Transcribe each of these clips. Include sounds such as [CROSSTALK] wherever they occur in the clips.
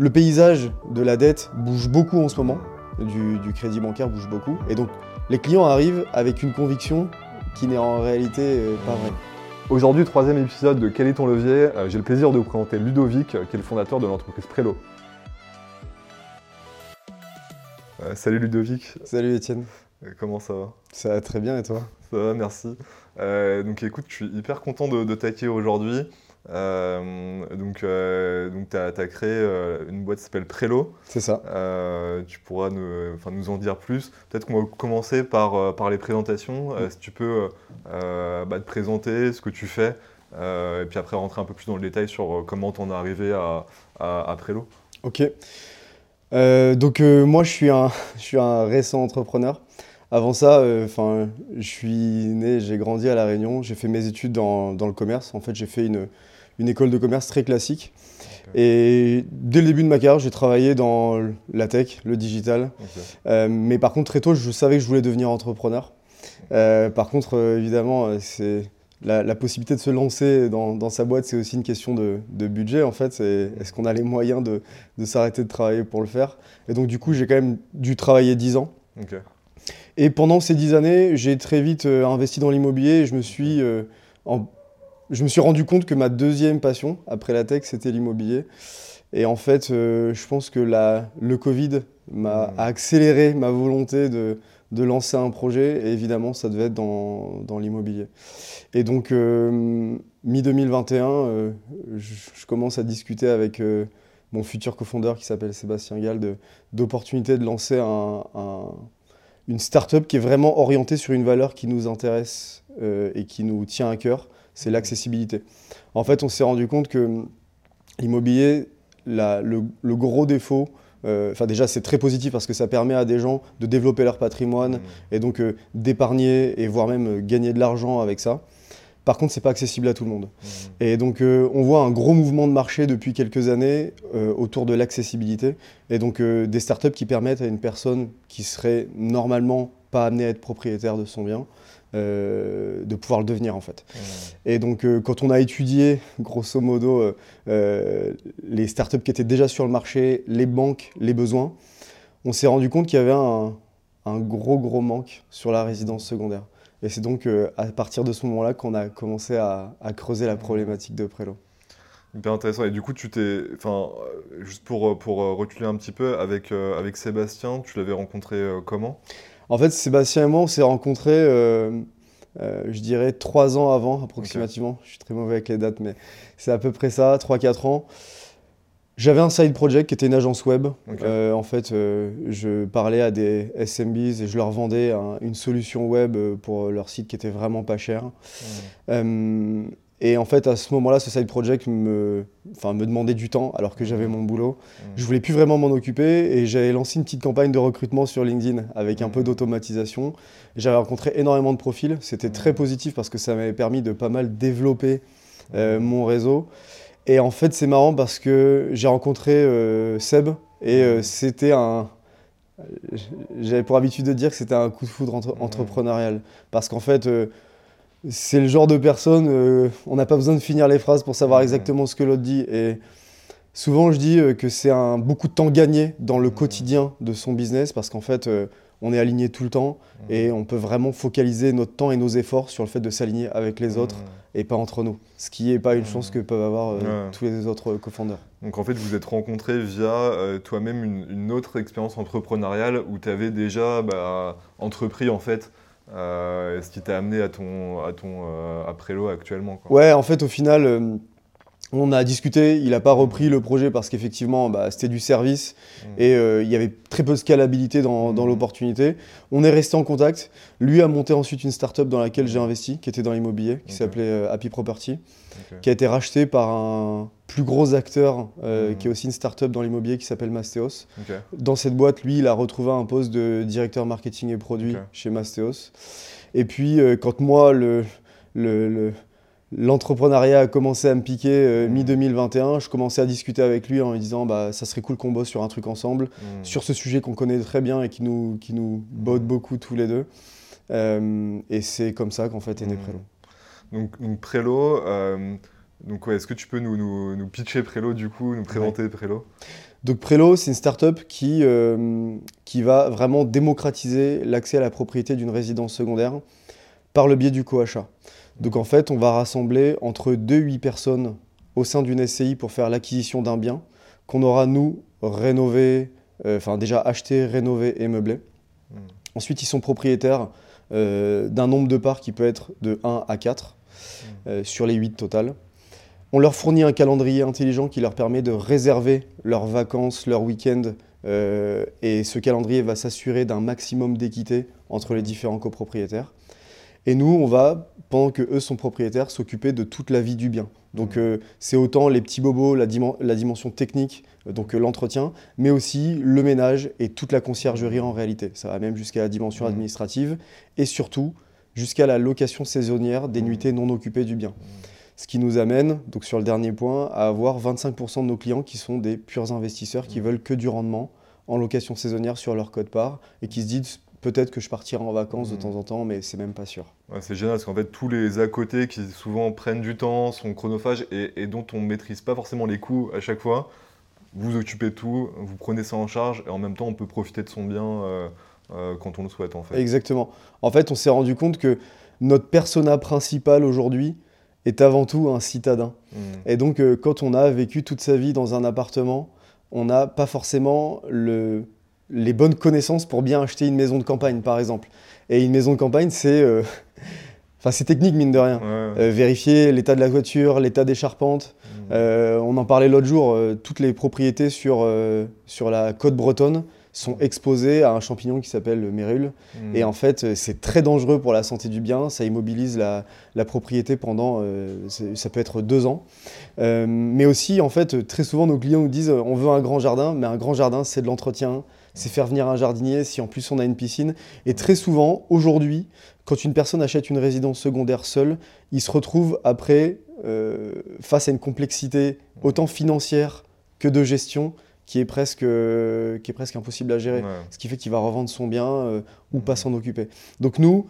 Le paysage de la dette bouge beaucoup en ce moment, du, crédit bancaire bouge beaucoup, et donc les clients arrivent avec une conviction qui n'est en réalité euh, pas vraie. Aujourd'hui, troisième épisode de Quel est ton levier? Euh, J'ai le plaisir de vous présenter Ludovic, euh, qui est le fondateur de l'entreprise Prelo. salut Ludovic. Salut Étienne. Comment ça va? Ça va très bien et toi? Ça va, merci. donc écoute, je suis hyper content de, de t'accueillir aujourd'hui. Euh, donc, euh, donc tu as, créé euh, une boîte qui s'appelle Prelo. C'est ça. tu pourras nous, nous en dire plus. Peut-être qu'on va commencer par, par les présentations. si tu peux bah, te présenter ce que tu fais, et puis après rentrer un peu plus dans le détail sur comment tu en es arrivé à, à, Prelo. Ok. donc moi, je suis, un, [LAUGHS] je suis un récent entrepreneur. Avant ça, je suis né, j'ai grandi à La Réunion, j'ai fait mes études dans, dans, le commerce. En fait, j'ai fait une, une école de commerce très classique. Et dès le début de ma carrière, j'ai travaillé dans la tech, le digital. Euh, mais par contre, très tôt, je savais que je voulais devenir entrepreneur. Euh, par contre, euh, évidemment, c'est la, possibilité de se lancer dans, sa boîte, c'est aussi une question de, budget. En fait, est-ce qu'on a les moyens de, s'arrêter de travailler pour le faire? Et donc, du coup, j'ai quand même dû travailler 10 ans. Et pendant ces 10 années, j'ai très vite investi dans l'immobilier et je me suis en, je me suis rendu compte que ma deuxième passion, après la tech, c'était l'immobilier. Et en fait, euh, je pense que la, le Covid m'a hmm. accéléré ma volonté de, de, lancer un projet. Et évidemment, ça devait être dans, dans l'immobilier. Et donc, euh, mi-2021, euh, je, commence à discuter avec mon futur cofondeur qui s'appelle Sébastien Gall d'opportunités de, lancer un, un, une start-up qui est vraiment orientée sur une valeur qui nous intéresse et qui nous tient à cœur c'est l'accessibilité. En fait, on s'est rendu compte que l'immobilier, le, gros défaut, euh, enfin déjà c'est très positif parce que ça permet à des gens de développer leur patrimoine mmh. et donc euh, d'épargner et voire même euh, gagner de l'argent avec ça. Par contre, c'est pas accessible à tout le monde. Mmh. Et donc, on voit un gros mouvement de marché depuis quelques années autour de l'accessibilité. Et donc, des startups qui permettent à une personne qui serait normalement pas amenée à être propriétaire de son bien, de pouvoir le devenir en fait. Et donc euh, quand on a étudié grosso modo euh, les startups qui étaient déjà sur le marché, les banques, les besoins, on s'est rendu compte qu'il y avait un, gros gros manque sur la résidence secondaire. Et c'est donc à partir de ce moment-là qu'on a commencé à, creuser la problématique de Prélo. Hyper intéressant. Et du coup, tu t'es, enfin, juste pour, pour reculer un petit peu, avec, avec Sébastien, tu l'avais rencontré comment? En fait, Sébastien et moi, on s'est rencontrés, euh, euh, je dirais, trois ans avant, approximativement. Je suis très mauvais avec les dates, mais c'est à peu près ça, trois, quatre ans. J'avais un side project qui était une agence web. Euh, en fait, je parlais à des SMBs et je leur vendais une solution web pour leur site qui était vraiment pas cher. Et en fait, à ce moment-là, ce side project me, enfin, me demandait du temps alors que j'avais mon boulot. Je mmh. Je voulais plus vraiment m'en occuper et j'avais lancé une petite campagne de recrutement sur LinkedIn avec un peu mmh. d'automatisation. J'avais rencontré énormément de profils. C'était très mmh. positif parce que ça m'avait permis de pas mal développer euh, mon réseau. Et en fait, c'est marrant parce que j'ai rencontré euh, Seb et euh, c'était un. J'avais pour habitude de dire que c'était un coup de foudre entrepreneurial. Parce qu'en fait, c'est le genre de personne, euh, on n'a pas besoin de finir les phrases pour savoir exactement ce que l'autre dit. Et souvent, je dis euh, que c'est un beaucoup de temps gagné dans le quotidien de son business parce qu'en fait, euh, on est aligné tout le temps et on peut vraiment focaliser notre temps et nos efforts sur le fait de s'aligner avec les autres et pas entre nous. Ce qui n'est pas une chance que peuvent avoir tous les autres co-founders. Donc en fait, vous êtes rencontrés via toi-même une, autre expérience entrepreneuriale où tu avais déjà bah, entrepris en fait euh, ce qui t'a amené à ton, à ton euh, Prélo actuellement quoi. Ouais, en fait, au final, euh, on a discuté. Il n'a pas repris le projet parce qu'effectivement, bah, c'était du service mmh. et euh, il y avait très peu de scalabilité dans, dans mmh. l'opportunité. On est resté en contact. Lui a monté ensuite une startup dans laquelle j'ai investi, qui était dans l'immobilier, qui s'appelait Happy Property, qui a été racheté par un plus gros acteur euh, mmh. qui est aussi une startup dans l'immobilier qui s'appelle Mastéos. Dans cette boîte, lui, il a retrouvé un poste de directeur marketing et produit chez Mastéos. Et puis, euh, quand moi, le, le, l'entrepreneuriat a commencé à me piquer euh, mi-2021. Je commençais à discuter avec lui en lui disant bah, ça serait cool qu'on bosse sur un truc ensemble, sur ce sujet qu'on connaît très bien et qui nous, qui nous botte beaucoup tous les deux. et c'est comme ça qu'en fait est né Prélo. Donc, donc Prélo, donc, est-ce que tu peux nous, nous, pitcher Prélo du coup, nous présenter Prélo? Donc Prelo, c'est une startup qui, euh, qui va vraiment démocratiser l'accès à la propriété d'une résidence secondaire par le biais du coachat. Donc en fait, on va rassembler entre 2 et 8 personnes au sein d'une SCI pour faire l'acquisition d'un bien qu'on aura, nous, rénové, euh, enfin déjà acheté, rénové et meublé. Hmm. Ensuite, ils sont propriétaires euh, d'un nombre de parts qui peut être de 1 à 4 hmm. sur les 8 totales. On leur fournit un calendrier intelligent qui leur permet de réserver leurs vacances, leurs week-ends. Euh, et ce calendrier va s'assurer d'un maximum d'équité entre les différents copropriétaires. Et nous, on va, pendant que eux sont propriétaires, s'occuper de toute la vie du bien. Donc mmh. euh, c'est autant les petits bobos, la, dimension technique, euh, donc l'entretien, mais aussi le ménage et toute la conciergerie en réalité. Ça va même jusqu'à la dimension mmh. administrative et surtout jusqu'à la location saisonnière des mmh. nuitées non occupées du bien. Ce qui nous amène, donc sur le dernier point, à avoir 25% de nos clients qui sont des purs investisseurs qui mmh. veulent que du rendement en location saisonnière sur leur code part et qui se disent peut-être que je partirai en vacances de mmh. temps en temps, mais c'est même pas sûr. c'est génial parce qu'en fait, tous les à côté qui souvent prennent du temps, sont chronophages et, dont on ne maîtrise pas forcément les coûts à chaque fois, vous occupez tout, vous prenez ça en charge et en même temps, on peut profiter de son bien euh, euh, quand on le souhaite en fait. Exactement. En fait, on s'est rendu compte que notre persona principal aujourd'hui, est avant tout un citadin. Hmm. Et donc, euh, quand on a vécu toute sa vie dans un appartement, on n'a pas forcément le, les bonnes connaissances pour bien acheter une maison de campagne, par exemple. Et une maison de campagne, c'est euh, [LAUGHS] enfin, c'est technique, mine de rien. Euh, vérifier l'état de la voiture, l'état des charpentes. Hmm. on en parlait l'autre jour, toutes les propriétés sur, sur la côte bretonne sont exposés à un champignon qui s'appelle le mérule. Hmm. Et en fait, c'est très dangereux pour la santé du bien. Ça immobilise la, propriété pendant, euh, ça peut être deux ans. Euh, mais aussi, en fait, très souvent, nos clients nous disent on veut un grand jardin, mais un grand jardin, c'est de l'entretien, c'est faire venir un jardinier si en plus on a une piscine. Et très souvent, aujourd'hui, quand une personne achète une résidence secondaire seule, il se retrouve après euh, face à une complexité autant financière que de gestion qui est presque, qui est presque impossible à gérer. Ce qui fait qu'il va revendre son bien euh, ou pas s'en occuper. Donc nous,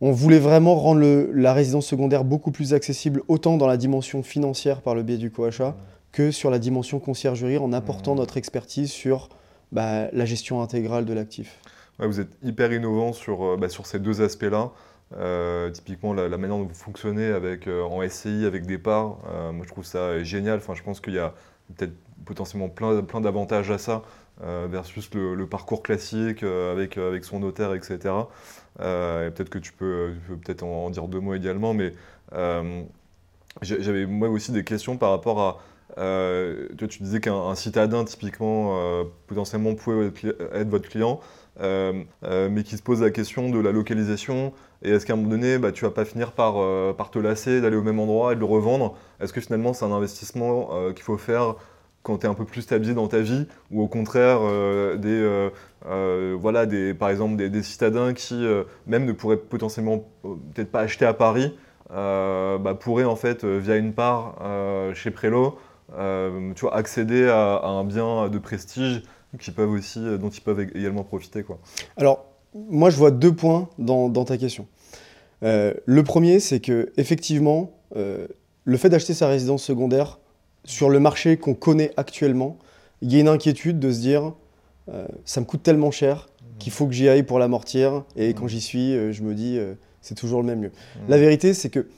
on voulait vraiment rendre la résidence secondaire beaucoup plus accessible, autant dans la dimension financière par le biais du coachat, que sur la dimension conciergerie, en apportant notre expertise sur bah, la gestion intégrale de l'actif. vous êtes hyper innovant sur, euh, bah, ces deux aspects-là. Euh, typiquement, la, manière dont vous fonctionnez avec, en SCI avec des parts, moi je trouve ça génial. Enfin, je pense qu'il y a peut-être potentiellement plein, plein d'avantages à ça euh, versus le, parcours classique euh, avec, euh, avec son notaire, etc. et peut-être que tu peux, peut-être en, dire deux mots également, mais j'avais moi aussi des questions par rapport à. Toi, tu disais qu'un citadin, typiquement, potentiellement pouvait être, votre client, mais qui se pose la question de la localisation. Et est-ce qu'à un moment donné, bah, tu vas pas finir par, te lasser d'aller au même endroit et de le revendre? Est-ce que finalement, c'est un investissement qu'il faut faire quand tu es un peu plus stabilisé dans ta vie, ou au contraire, euh, des, euh, euh, voilà, des, par exemple des, citadins qui même ne pourraient potentiellement peut-être pas acheter à Paris, bah, pourraient en fait, via une part chez Prélo, tu vois, accéder à, un bien de prestige qui peuvent aussi, dont ils peuvent également profiter. Quoi. Alors, moi, je vois deux points dans, dans ta question. le premier, c'est que effectivement, le fait d'acheter sa résidence secondaire sur le marché qu'on connaît actuellement, il y a une inquiétude de se dire euh, ça me coûte tellement cher qu'il faut que j'y aille pour l'amortir. Et quand j'y suis, euh, je me dis euh, c'est toujours le même lieu. La vérité, c'est que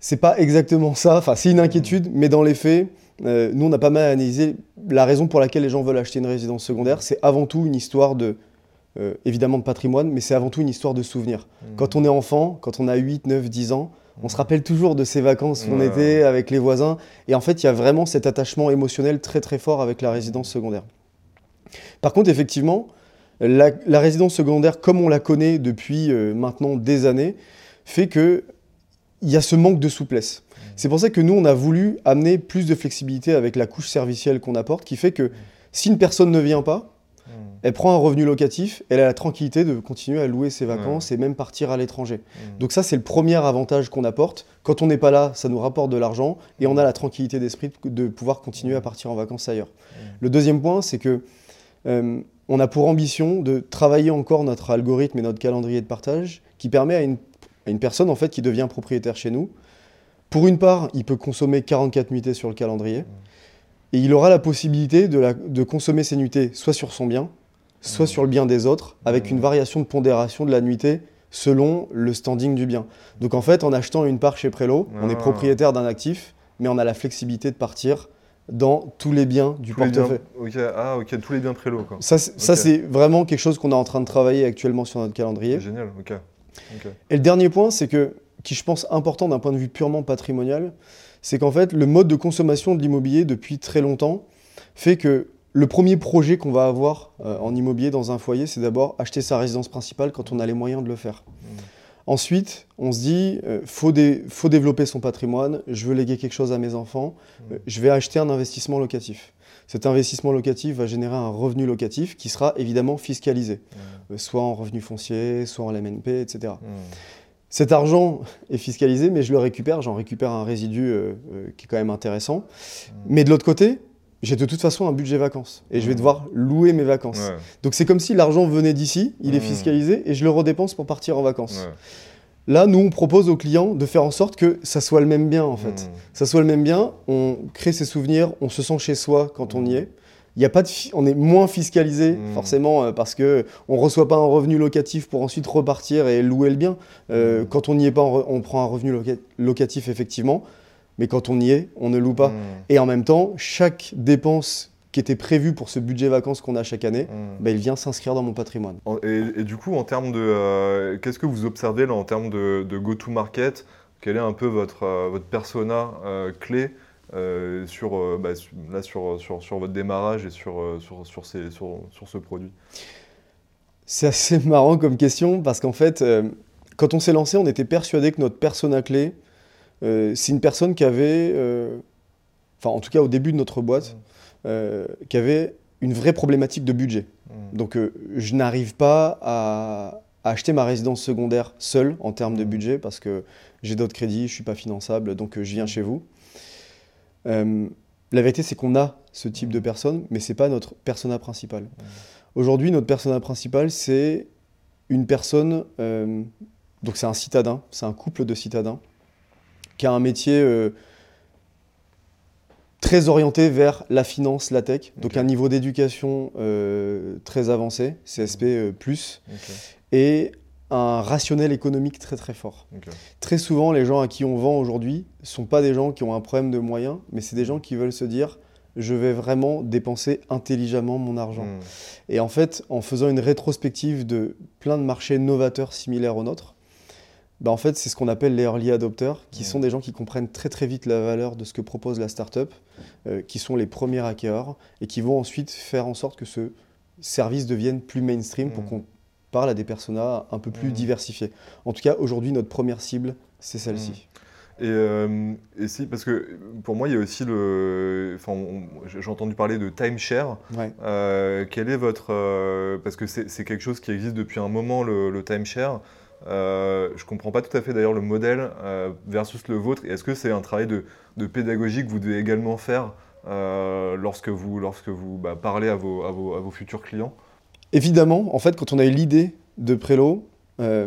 c'est pas exactement ça. Enfin, c'est une inquiétude, mais dans les faits, nous, on a pas mal analysé la raison pour laquelle les gens veulent acheter une résidence secondaire. C'est avant tout une histoire de. évidemment de patrimoine, mais c'est avant tout une histoire de souvenirs. Quand on est enfant, quand on a 8, 9, 10 ans, on se rappelle toujours de ces vacances où on était avec les voisins. Et en fait, il y a vraiment cet attachement émotionnel très très fort avec la résidence secondaire. Par contre, effectivement, la, résidence secondaire, comme on la connaît depuis euh, maintenant des années, fait qu'il y a ce manque de souplesse. C'est pour ça que nous, on a voulu amener plus de flexibilité avec la couche servicielle qu'on apporte, qui fait que si une personne ne vient pas, elle prend un revenu locatif, elle a la tranquillité de continuer à louer ses vacances et même partir à l'étranger. Mmh. Donc ça, c'est le premier avantage qu'on apporte. Quand on n'est pas là, ça nous rapporte de l'argent et on a la tranquillité d'esprit de pouvoir continuer à partir en vacances ailleurs. Mmh. Le deuxième point, c'est que euh, on a pour ambition de travailler encore notre algorithme et notre calendrier de partage qui permet à une, une personne en fait qui devient propriétaire chez nous. Pour une part, il peut consommer 44 nuitées sur le calendrier. Et il aura la possibilité de, la- de consommer ses nuitées soit sur son bien, soit sur le bien des autres, avec une variation de pondération de la nuitée selon le standing du bien. Donc en fait, en achetant une part chez Prélo, on est Ah. propriétaire d'un actif, mais on a la flexibilité de partir dans tous les biens du Tous les biens- portefeuille. Ah, ok, tous les biens prélo, quoi. Ça, c'est- ça, Ok. c'est vraiment quelque chose qu'on est en train de travailler actuellement sur notre calendrier. Génial, ok. ok. Et le dernier point, c'est que, qui je pense important d'un point de vue purement patrimonial, c'est qu'en fait, le mode de consommation de l'immobilier depuis très longtemps fait que le premier projet qu'on va avoir euh, en immobilier dans un foyer, c'est d'abord acheter sa résidence principale quand on a les moyens de le faire. Mm. Ensuite, on se dit, euh, faut, dé- faut développer son patrimoine, je veux léguer quelque chose à mes enfants, Mm. euh, je vais acheter un investissement locatif. Cet investissement locatif va générer un revenu locatif qui sera évidemment fiscalisé, Mm. euh, soit en revenu foncier, soit en LMNP, etc. Cet argent est fiscalisé, mais je le récupère, j'en récupère un résidu euh, euh, qui est quand même intéressant. Mm. Mais de l'autre côté, j'ai de toute façon un budget vacances et je vais Mm. devoir louer mes vacances. Ouais, Donc c'est comme si l'argent venait d'ici, il est Mm. fiscalisé et je le redépense pour partir en vacances. ouais. Là, nous, on propose aux clients de faire en sorte que ça soit le même bien, en fait. Ça soit le même bien, on crée ses souvenirs, on se sent chez soi quand on y est. Il y a pas de fi- on est moins fiscalisé, Mm. forcément, euh, parce que on reçoit pas un revenu locatif pour ensuite repartir et louer le bien. Euh, Mm. Quand on n'y est pas, on, re- on prend un revenu loca- locatif, effectivement. Mais quand on y est, on ne loue pas. Mm. Et en même temps, chaque dépense qui était prévue pour ce budget vacances qu'on a chaque année, Mm. bah, il vient s'inscrire dans mon patrimoine. Et, et du coup, en termes de, euh, qu'est-ce que vous observez là en termes de, de go-to-market? Quel est un peu votre, euh, votre persona euh, clé? Euh, sur, euh, bah, là, sur, sur, sur votre démarrage et sur, euh, sur, sur, ces- sur, sur ce produit C'est assez [LAUGHS] marrant comme question parce qu'en fait, euh, quand on s'est lancé, on était persuadé que notre persona clé, euh, c'est une personne qui avait, enfin en tout cas au début de notre boîte, euh, qui avait une vraie problématique de budget. Mm. Donc je n'arrive pas à, à acheter ma résidence secondaire seul en termes de Mhm. budget parce que j'ai d'autres crédits, je suis pas finançable, donc je viens chez vous. Euh, la vérité, c'est qu'on a ce type de personne, mais c'est pas notre persona principal. Aujourd'hui, notre persona principal, c'est une personne, euh, donc c'est un citadin, c'est un couple de citadins, qui a un métier euh, très orienté vers la finance, la tech, donc un niveau d'éducation euh, très avancé, CSP plus, et un rationnel économique très très fort. Très souvent, les gens à qui on vend aujourd'hui ne sont pas des gens qui ont un problème de moyens, mais c'est des gens qui veulent se dire je vais vraiment dépenser intelligemment mon argent. Mm. Et en fait, en faisant une rétrospective de plein de marchés novateurs similaires aux nôtres, bah en fait, c'est ce qu'on appelle les early adopters, qui Ouais. sont des gens qui comprennent très très vite la valeur de ce que propose la startup, euh, qui sont les premiers acquéreurs et qui vont ensuite faire en sorte que ce service devienne plus mainstream pour Mm. qu'on parle à des personas un peu plus Mm. diversifiés. En tout cas, aujourd'hui, notre première cible, c'est celle-ci. Et, euh, et si, parce que pour moi, il y a aussi le. Enfin, j'ai entendu parler de timeshare. Ouais. Euh, quel est votre. euh, parce que c'est quelque chose qui existe depuis un moment, le, le timeshare. Je comprends pas tout à fait d'ailleurs le modèle versus le vôtre. Est-ce que c'est un travail de, de pédagogie que vous devez également faire lorsque vous, lorsque vous bah, parlez à vos, à, vos, à vos futurs clients? Évidemment, en fait, quand on a eu l'idée de Prélo, euh,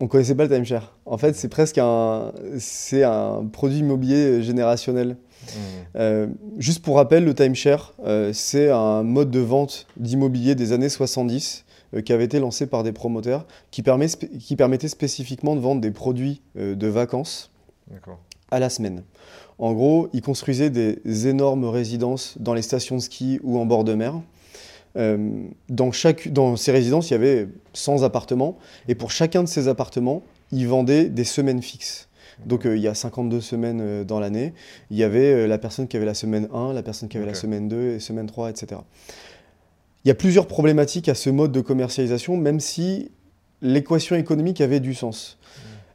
on connaissait pas le timeshare. En fait, c'est presque un, c'est un produit immobilier générationnel. Euh, juste pour rappel, le timeshare, euh, c'est un mode de vente d'immobilier des années 70 euh, qui avait été lancé par des promoteurs qui, permet qui permettait spécifiquement de vendre des produits euh, de vacances à la semaine. En gros, ils construisaient des énormes résidences dans les stations de ski ou en bord de mer. Euh, dans, chaque, dans ces résidences, il y avait 100 appartements. Et pour chacun de ces appartements, ils vendaient des semaines fixes. Donc euh, il y a 52 semaines euh, dans l'année. Il y avait euh, la personne qui avait la semaine 1, la personne qui avait la semaine 2 et semaine 3, etc. Il y a plusieurs problématiques à ce mode de commercialisation, même si l'équation économique avait du sens.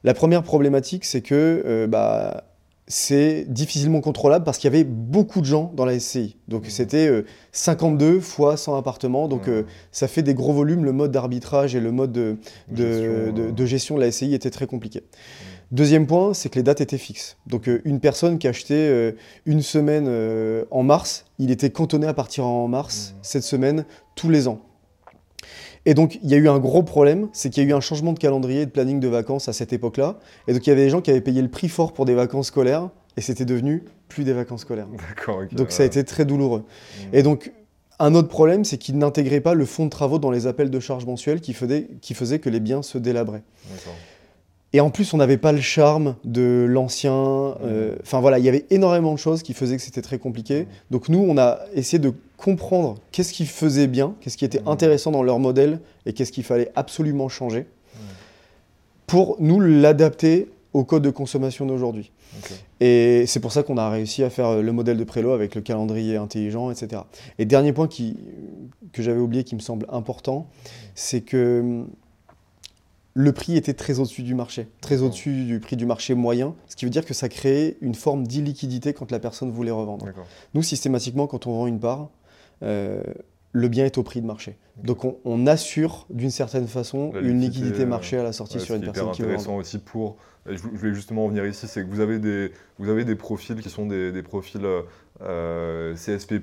La première problématique, c'est que bah, c'est difficilement contrôlable parce qu'il y avait beaucoup de gens dans la SCI. Donc Mhm. c'était euh, 52 fois 100 appartements. Donc Mhm. euh, ça fait des gros volumes. Le mode d'arbitrage et le mode de, de, Gestion, de- euh, de gestion de la SCI était très compliqué. Deuxième point, c'est que les dates étaient fixes. Donc euh, une personne qui achetait euh, une semaine euh, en mars, il était cantonné à partir en mars, cette semaine, tous les ans. Et donc il y a eu un gros problème, c'est qu'il y a eu un changement de calendrier et de planning de vacances à cette époque-là. Et donc il y avait des gens qui avaient payé le prix fort pour des vacances scolaires, et c'était devenu plus des vacances scolaires. D'accord. Donc ça a été très douloureux. Mm. Et donc, un autre problème, c'est qu'ils n'intégraient pas le fonds de travaux dans les appels de charges mensuels qui faisait, qui faisait que les biens se délabraient. D'accord. Et en plus, on n'avait pas le charme de l'ancien. euh, Enfin voilà, il y avait énormément de choses qui faisaient que c'était très compliqué. Donc nous, on a essayé de comprendre qu'est-ce qui faisait bien, qu'est-ce qui était intéressant dans leur modèle et qu'est-ce qu'il fallait absolument changer pour nous l'adapter au code de consommation d'aujourd'hui. Et c'est pour ça qu'on a réussi à faire euh, le modèle de prélo avec le calendrier intelligent, etc. Et dernier point qui, que j'avais oublié, qui me semble important, c'est que hum, le prix était très au-dessus du marché, très au-dessus du prix du marché moyen, ce qui veut dire que ça créait une forme d'illiquidité quand la personne voulait revendre. Nous, systématiquement, quand on vend une part, euh, le bien est au prix de marché. Donc on, on assure d'une certaine façon une liquidité, euh, marché à la sortie Ouais, sur une personne qui veut vendre. intéressant aussi pour. et Je voulais justement en venir ici, c'est que vous avez des, vous avez des profils qui sont des, des profils euh, euh, CSP,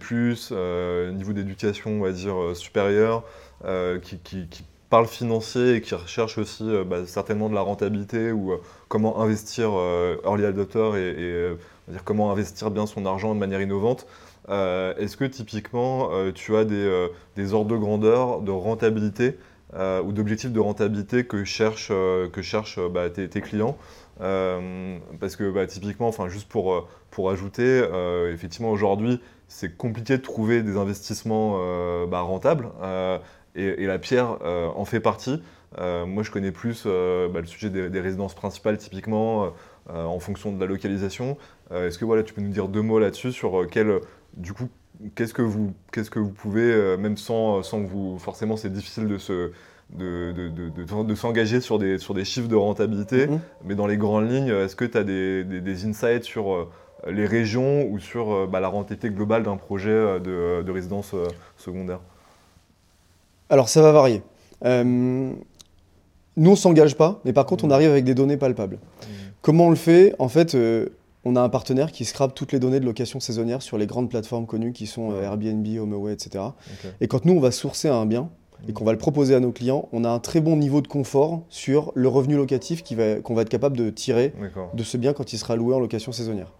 euh, niveau d'éducation, on va dire, euh, supérieur, euh, qui, qui, qui parlent financier et qui recherchent aussi euh, bah, certainement de la rentabilité ou euh, comment investir euh, early adopter et, dire comment investir bien son argent de manière innovante. Est-ce que typiquement tu as des, ordres de grandeur, de rentabilité ou d'objectifs de rentabilité que cherchent, que cherchent bah, tes, clients? Parce que bah, typiquement, juste pour, pour ajouter, effectivement aujourd'hui c'est compliqué de trouver des investissements rentables et, et la pierre euh, en fait partie. Euh, moi je connais plus euh, bah, le sujet des, des résidences principales typiquement en fonction de la localisation. Est-ce que voilà, tu peux nous dire deux mots là-dessus sur quel, du coup, qu'est-ce que vous, qu'est-ce que vous pouvez, même sans, sans que vous, forcément, c'est difficile de se, de, de, de, de- s'engager sur des, sur des chiffres de rentabilité, Mhm. mais dans les grandes lignes, est-ce que tu as des, des, des insights sur les régions ou sur bah, la rentabilité globale d'un projet de, de résidence secondaire? Alors ça va varier. Euh, nous, on s'engage pas, mais par contre, on arrive avec des données palpables. Comment on le fait? En fait, euh, on a un partenaire qui scrape toutes les données de location saisonnière sur les grandes plateformes connues qui sont euh, Airbnb, HomeAway, etc. Et quand nous, on va sourcer un bien et qu'on va le proposer à nos clients, on a un très bon niveau de confort sur le revenu locatif va- qu'on va être capable de tirer de ce bien quand il sera loué en location saisonnière.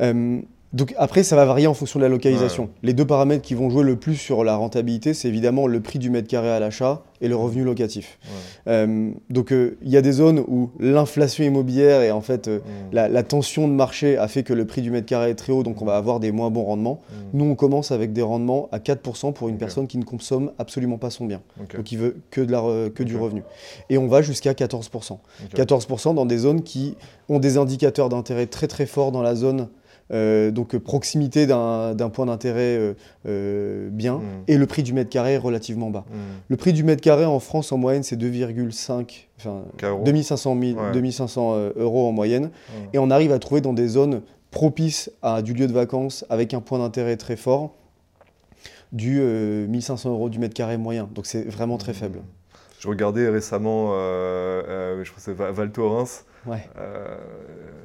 Euh, donc après, ça va varier en fonction de la localisation. Ouais. Les deux paramètres qui vont jouer le plus sur la rentabilité, c'est évidemment le prix du mètre carré à l'achat et le revenu locatif. Ouais. Euh, donc euh, il y a des zones où l'inflation immobilière et en fait euh, Mm. la, la tension de marché a fait que le prix du mètre carré est très haut, donc on va avoir des moins bons rendements. Mm. Nous, on commence avec des rendements à 4% pour une personne qui ne consomme absolument pas son bien, donc il veut que, de la du revenu. Et on va jusqu'à 14%. Ok. 14% dans des zones qui ont des indicateurs d'intérêt très très forts dans la zone, euh, donc euh, proximité d'un point d'intérêt euh, bien, Mm. et le prix du mètre carré relativement bas. Mm. Le prix du mètre carré en France en moyenne c'est 2,5, enfin Euros. 2500, 000 Ouais. 2500 euh, euros en moyenne, et on arrive à trouver dans des zones propices à du lieu de vacances avec un point d'intérêt très fort du euh, 1500 euros du mètre carré moyen. Donc c'est vraiment très faible. Je regardais récemment, euh, euh, je crois que c'est Val Thorens, Ouais. euh,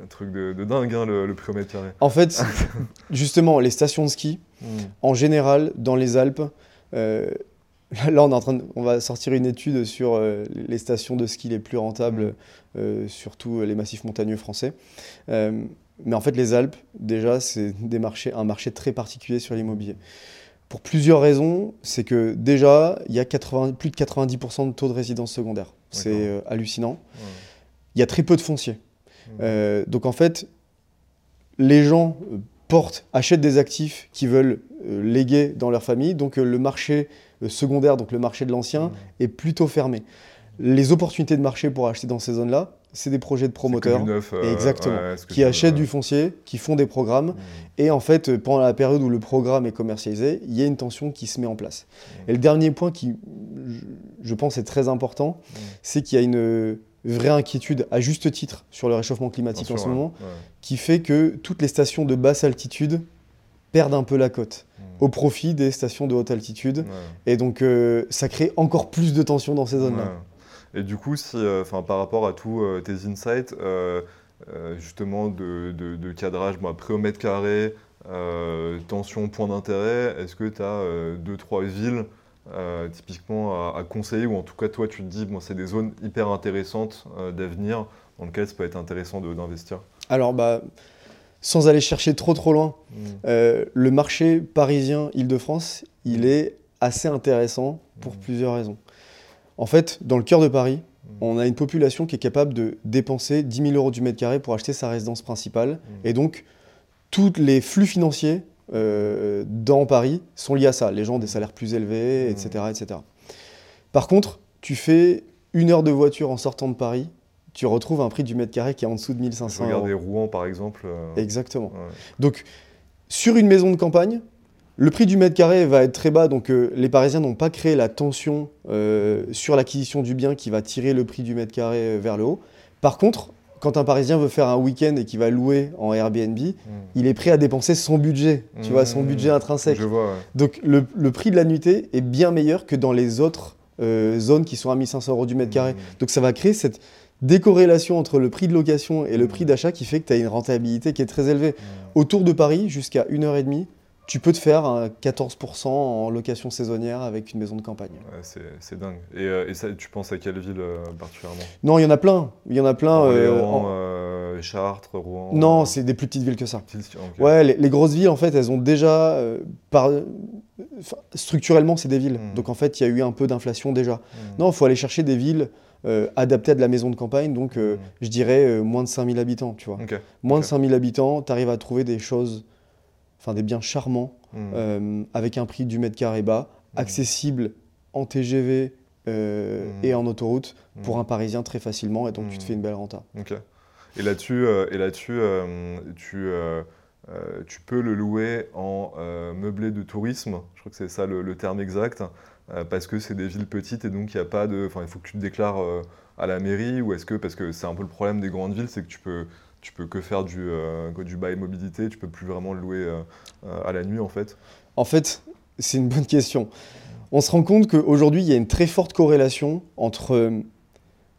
un truc de, de dingue, hein, le, le prix au mètre carré. En fait, [LAUGHS] justement, les stations de ski, Mm. en général, dans les Alpes, euh, là, on, est en train de- on va sortir une étude sur euh, les stations de ski les plus rentables, euh, surtout les massifs montagneux français. Mais en fait, les Alpes, déjà, c'est des marchés, un marché très particulier sur l'immobilier. Pour plusieurs raisons, c'est que déjà, il y a 80 plus de 90% de taux de résidence secondaire. C'est euh, hallucinant. Il y a très peu de foncier. Mm. Euh, donc en fait, les gens euh, portent, achètent des actifs qu'ils veulent euh, léguer dans leur famille. Donc euh, le marché secondaire, donc le marché de l'ancien, Mm. est plutôt fermé. Les opportunités de marché pour acheter dans ces zones-là, c'est des projets de promoteurs neuf, euh, Exactement. ouais, qui achètent du foncier, qui font des programmes. Mm. Et en fait, euh, pendant la période où le programme est commercialisé, il y a une tension qui se met en place. Mm. Et le dernier point qui, je- pense, est très important, Mm. c'est qu'il y a une vraie inquiétude, à juste titre, sur le réchauffement climatique en ce ouais. moment, Ouais. qui fait que toutes les stations de basse altitude perdent un peu la cote Mm. au profit des stations de haute altitude. Et donc, euh, ça crée encore plus de tension dans ces zones-là. Et du coup, si, euh, par rapport à tous euh, tes insights, euh, justement de, de- de cadrage, bon, après au mètre carré, tension, point d'intérêt, est-ce que tu as deux, trois villes euh, typiquement à, à conseiller, ou en tout cas toi tu te dis, bon, c'est des zones hyper intéressantes euh, d'avenir dans lesquelles ça peut être intéressant d'investir? Alors, bah, sans aller chercher trop trop loin, Mm. euh, le marché parisien Île-de-France, il est assez intéressant pour Mm. plusieurs raisons. En fait, dans le cœur de Paris, Mm. on a une population qui est capable de dépenser 10 000 euros du mètre carré pour acheter sa résidence principale. Mm. Et donc, tous les flux financiers euh, dans Paris sont liés à ça. Les gens ont des salaires plus élevés, Mm. etc., etc. Par contre, tu fais une heure de voiture en sortant de Paris, tu retrouves un prix du mètre carré qui est en dessous de Je 1500 euros. regardais Rouen par exemple. euh, Exactement. ouais. Donc, sur une maison de campagne, le prix du mètre carré va être très bas, donc euh, les Parisiens n'ont pas créé la tension euh, sur l'acquisition du bien qui va tirer le prix du mètre carré euh, vers le haut. Par contre, quand un Parisien veut faire un week-end et qui va louer en Airbnb, Mm. il est prêt à dépenser son budget, tu vois, son Mmh. budget intrinsèque. Je vois, ouais. Donc le, le prix de la nuitée est bien meilleur que dans les autres euh, zones qui sont à 1500 euros du mètre carré. Mm. Donc ça va créer cette décorrélation entre le prix de location et le prix d'achat qui fait que tu as une rentabilité qui est très élevée. Autour de Paris, jusqu'à 1h30, tu peux te faire un 14% en location saisonnière avec une maison de campagne. Ouais, c'est dingue. Et, euh, et ça, tu penses à quelle ville euh, particulièrement? Non, il y en a plein. Il y en a plein. euh, Orléans, en- euh, Chartres, Rouen? Non, euh, c'est des plus petites villes que ça. Tilsit- ok. Ouais, les, les grosses villes, en fait, elles ont déjà. euh, par... enfin, structurellement, c'est des villes. Mm. Donc, en fait, il y a eu un peu d'inflation déjà. Mm. Non, il faut aller chercher des villes euh, adaptées à de la maison de campagne. Donc, euh, Mm. je dirais euh, moins de 5000 habitants, tu vois. Moins ok. de 5000 habitants, tu arrives à trouver des choses, enfin, des biens charmants, Mm. euh, avec un prix du mètre carré bas, Mm. accessible en TGV euh, Mm. et en autoroute pour Mm. un Parisien très facilement. Et donc, tu te fais une belle renta. Ok. Et là-dessus, euh, et là-dessus, tu, euh, tu peux le louer en euh, meublé de tourisme. Je crois que c'est ça le, le terme exact, euh, parce que c'est des villes petites et donc il a pas de, enfin, il faut que tu te déclares à la mairie ou est-ce que parce que c'est un peu le problème des grandes villes, c'est que tu peux tu peux que faire du, euh, du bail mobilité, tu peux plus vraiment le louer euh, euh, à la nuit en fait. En fait, c'est une bonne question. On se rend compte qu'aujourd'hui, il y a une très forte corrélation entre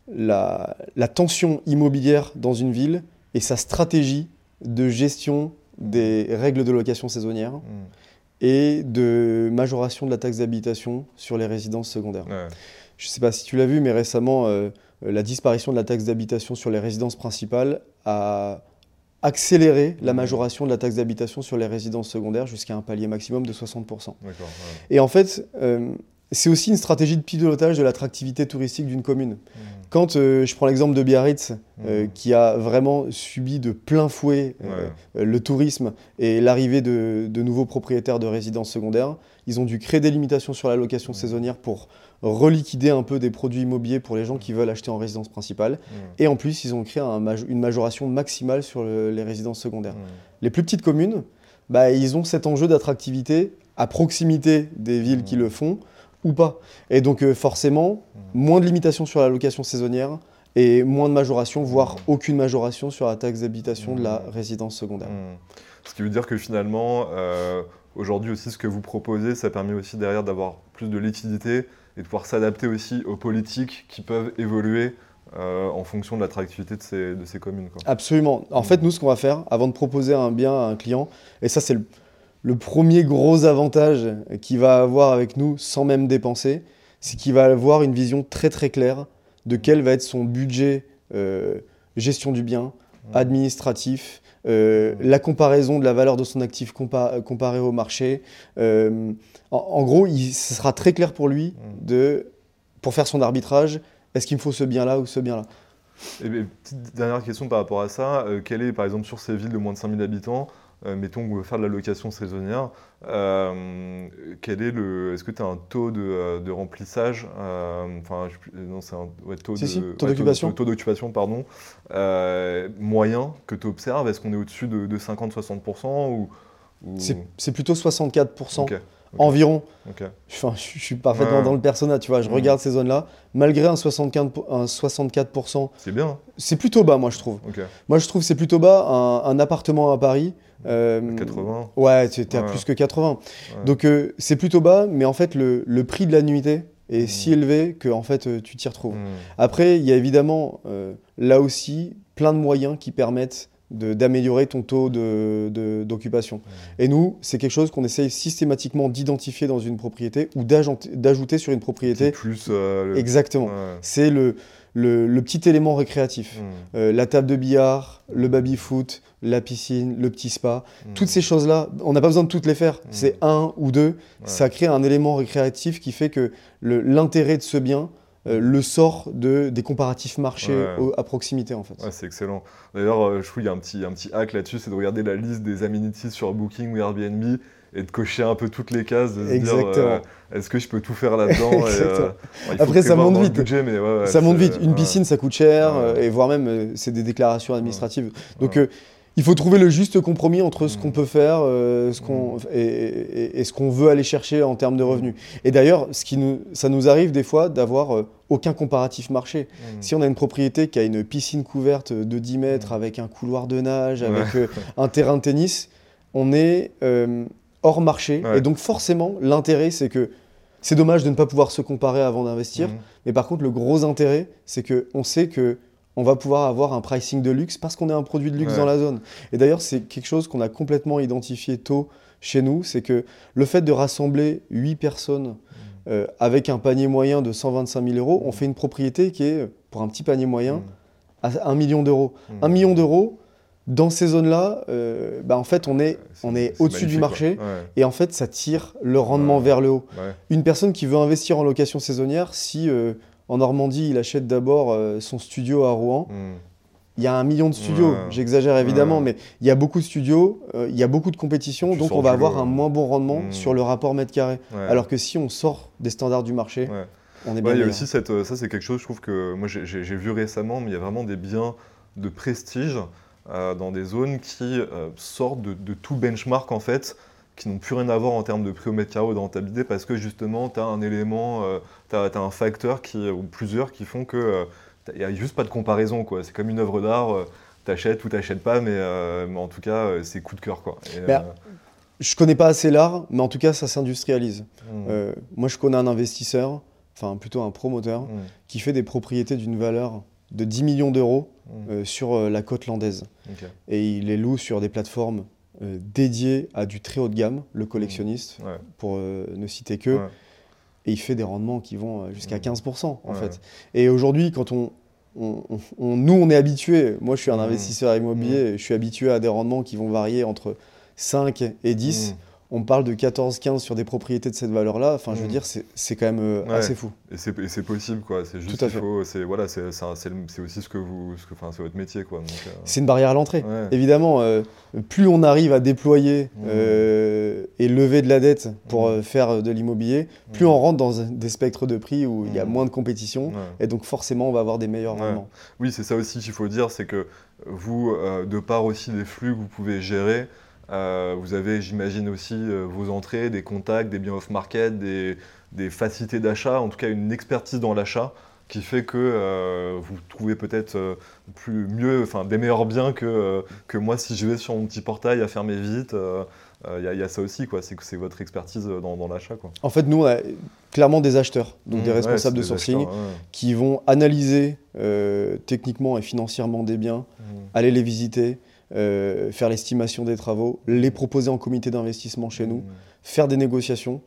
la, la tension immobilière dans une ville et sa stratégie de gestion des règles de location saisonnière Mm. et de majoration de la taxe d'habitation sur les résidences secondaires. Ouais. Je ne sais pas si tu l'as vu, mais récemment, euh, la disparition de la taxe d'habitation sur les résidences principales a accéléré la Mhm. majoration de la taxe d'habitation sur les résidences secondaires jusqu'à un palier maximum de 60%. D'accord. ouais. Et en fait, euh, c'est aussi une stratégie de pilotage de l'attractivité touristique d'une commune. Mm. Quand euh, je prends l'exemple de Biarritz, euh, Mhm. qui a vraiment subi de plein fouet euh, Ouais. euh, le tourisme et l'arrivée de, de nouveaux propriétaires de résidences secondaires, ils ont dû créer des limitations sur la location saisonnière pour reliquider un peu des produits immobiliers pour les gens qui veulent acheter en résidence principale. Mm. Et en plus, ils ont créé un une majoration maximale sur le- les résidences secondaires. Mm. Les plus petites communes, bah, ils ont cet enjeu d'attractivité à proximité des villes qui Mhm. le font ou pas. Et donc euh, forcément, Mm. moins de limitations sur la location saisonnière et moins de majoration, voire aucune majoration sur la taxe d'habitation de la résidence secondaire. Mm. Ce qui veut dire que finalement, euh, aujourd'hui aussi, ce que vous proposez, ça permet aussi derrière d'avoir plus de liquidité et de pouvoir s'adapter aussi aux politiques qui peuvent évoluer euh, en fonction de l'attractivité de ces, de ces communes. Quoi. Absolument. En Mhm. fait, nous, ce qu'on va faire, avant de proposer un bien à un client, et ça, c'est le, le premier gros avantage qu'il va avoir avec nous sans même dépenser, c'est qu'il va avoir une vision très très claire de quel va être son budget euh, gestion du bien, Mm. administratif, euh, la comparaison de la valeur de son actif compa- comparé au marché. Euh, en, en gros, il, ce sera très clair pour lui Mhm. de, pour faire son arbitrage, est-ce qu'il me faut ce bien-là ou ce bien-là? Et bien, petite dernière question par rapport à ça, euh, quel est par exemple sur ces villes de moins de 5000 habitants, euh, mettons qu'on veut faire de la location saisonnière, euh, quel est le, est-ce que tu as un taux de, euh, de remplissage, euh, enfin, non, c'est un ouais, taux Si, de- si, ouais, taux d'occupation. taux d'occupation, pardon, euh, moyen que tu observes, est-ce qu'on est au-dessus de, de 50-60% ou, ou- C'est c'est plutôt 64%. Ok, environ. Enfin, je je suis parfaitement Ouais. dans le persona, tu vois. Je Mhm. regarde ces zones-là. Malgré un 65%, un 64%, C'est bien, hein. c'est plutôt bas, moi, je trouve. Moi, je trouve que c'est plutôt bas. Un, un appartement à Paris. euh, 80, Ouais, tu es à Ouais. plus que 80. ouais. Donc, euh, c'est plutôt bas, mais en fait, le, le prix de la nuitée est Mhm. si élevé que en fait, euh, tu t'y retrouves. Hmm. Après, il y a évidemment, euh, là aussi, plein de moyens qui permettent d'améliorer ton taux de- de- d'occupation. Et nous, c'est quelque chose qu'on essaye systématiquement d'identifier dans une propriété ou d'ajouter sur une propriété. plus... euh, le- Exactement. ouais. C'est le, le, le petit élément récréatif. Mm. Euh, la table de billard, le baby-foot, la piscine, le petit spa, Mm. toutes ces choses-là, on n'a pas besoin de toutes les faire. C'est un ou deux. Ouais. Ça crée un élément récréatif qui fait que l'intérêt de ce bien le sort de, des comparatifs marchés Ouais. au- à proximité en fait. Ouais, c'est excellent. D'ailleurs, euh, je trouve qu'il y a un petit, un petit hack là-dessus, c'est de regarder la liste des amenities sur Booking ou Airbnb et de cocher un peu toutes les cases, de se Exactement. dire euh, est-ce que je peux tout faire là-dedans [LAUGHS] euh, Après, ça monte vite. budget, mais ouais, ouais, ça monte vite. Une ouais. piscine, ça coûte cher, euh, et voire même, euh, c'est des déclarations administratives. Donc, euh, il faut trouver le juste compromis entre ce Mm. qu'on peut faire euh, ce qu'on, Mm. et, et- et ce qu'on veut aller chercher en termes de revenus. Et d'ailleurs, ce qui nous, ça nous arrive des fois d'avoir euh, aucun comparatif marché. Mm. Si on a une propriété qui a une piscine couverte de 10 mètres avec un couloir de nage, Ouais. avec euh, un terrain de tennis, on est hors marché. Ouais. Et donc forcément, l'intérêt, c'est que c'est dommage de ne pas pouvoir se comparer avant d'investir. Mais par contre, le gros intérêt, c'est que on sait que on va pouvoir avoir un pricing de luxe parce qu'on est un produit de luxe Ouais. dans la zone. Et d'ailleurs, c'est quelque chose qu'on a complètement identifié tôt chez nous, c'est que le fait de rassembler 8 personnes euh, avec un panier moyen de 125 000 euros, on fait une propriété qui est, pour un petit panier moyen, à 1 million d'euros. Mm. 1 million d'euros, dans ces zones-là, euh, bah, en fait, on est, on est au-dessus du marché. Ouais, Et en fait, ça tire le rendement Ouais. vers le haut. ouais. Une personne qui veut investir en location saisonnière, si euh, en Normandie, il achète d'abord euh, son studio à Rouen, Mm. il y a un million de studios, Ouais. j'exagère évidemment, Ouais. mais il y a beaucoup de studios, euh, il y a beaucoup de compétitions, Tu donc on va avoir lot, un ouais. moins bon rendement Mm. sur le rapport mètre carré. Alors que si on sort des standards du marché, on est bien il y a aussi cette, euh, ça c'est quelque chose, je trouve que moi j'ai- vu récemment, mais il y a vraiment des biens de prestige euh, dans des zones qui euh, sortent de, de tout benchmark en fait, qui n'ont plus rien à voir en termes de prix au mètre carré ou de rentabilité parce que justement tu as un élément, tu as, un facteur qui, ou plusieurs qui font que il n'y a juste pas de comparaison quoi. C'est comme une œuvre d'art, euh, t'achètes ou t'achètes pas, mais, euh, mais en tout cas euh, c'est coup de cœur quoi. Et, Ben, Je connais pas assez l'art, mais en tout cas, ça s'industrialise. mm, Euh, moi, je connais un investisseur, enfin plutôt un promoteur, mm, qui fait des propriétés d'une valeur de 10 millions d'euros mm, euh, sur euh, la côte landaise. Et il les loue sur des plateformes euh, dédiées à du très haut de gamme, le collectionniste, Ouais, pour euh, ne citer que. ouais, Et il fait des rendements qui vont euh, jusqu'à Mm. 15% en Ouais. fait. Et aujourd'hui, quand on, on- on- on- nous, on est habitué, moi je suis un Mm. investisseur immobilier, je suis habitué à des rendements qui vont varier entre 5 et 10. On parle de 14-15 sur des propriétés de cette valeur-là. Enfin, je veux Mm. dire, c'est quand même euh, Ouais. assez fou. Et c'est possible, quoi. C'est juste Tout à qu'il fait. faut. C'est voilà, c'est aussi ce que vous, enfin, c'est votre métier, quoi. Euh, C'est une barrière à l'entrée. ouais. Évidemment, euh, plus on arrive à déployer Mm. et lever de la dette pour Mm. faire de l'immobilier, plus on rentre dans des spectres de prix où il y a moins de compétition. Ouais. Et donc forcément, on va avoir des meilleurs rendements. Oui, c'est ça aussi qu'il faut dire, c'est que vous, de par aussi les flux que vous pouvez gérer, euh, vous avez, j'imagine aussi, euh, vos entrées, des contacts, des biens off-market, des, des facilités d'achat, en tout cas une expertise dans l'achat qui fait que euh, vous trouvez peut-être plus mieux, enfin des meilleurs biens que, que moi si je vais sur mon petit portail à faire mes visites. Il y, a- y a ça aussi, quoi. C'est votre expertise dans, dans l'achat, quoi. En fait, nous, on a clairement des acheteurs, donc Mmh, des responsables de sourcing, acheteurs, ouais. qui vont analyser techniquement et financièrement des biens, Mmh. aller les visiter, euh, faire l'estimation des travaux, les proposer en comité d'investissement chez nous, Mmh. faire des négociations.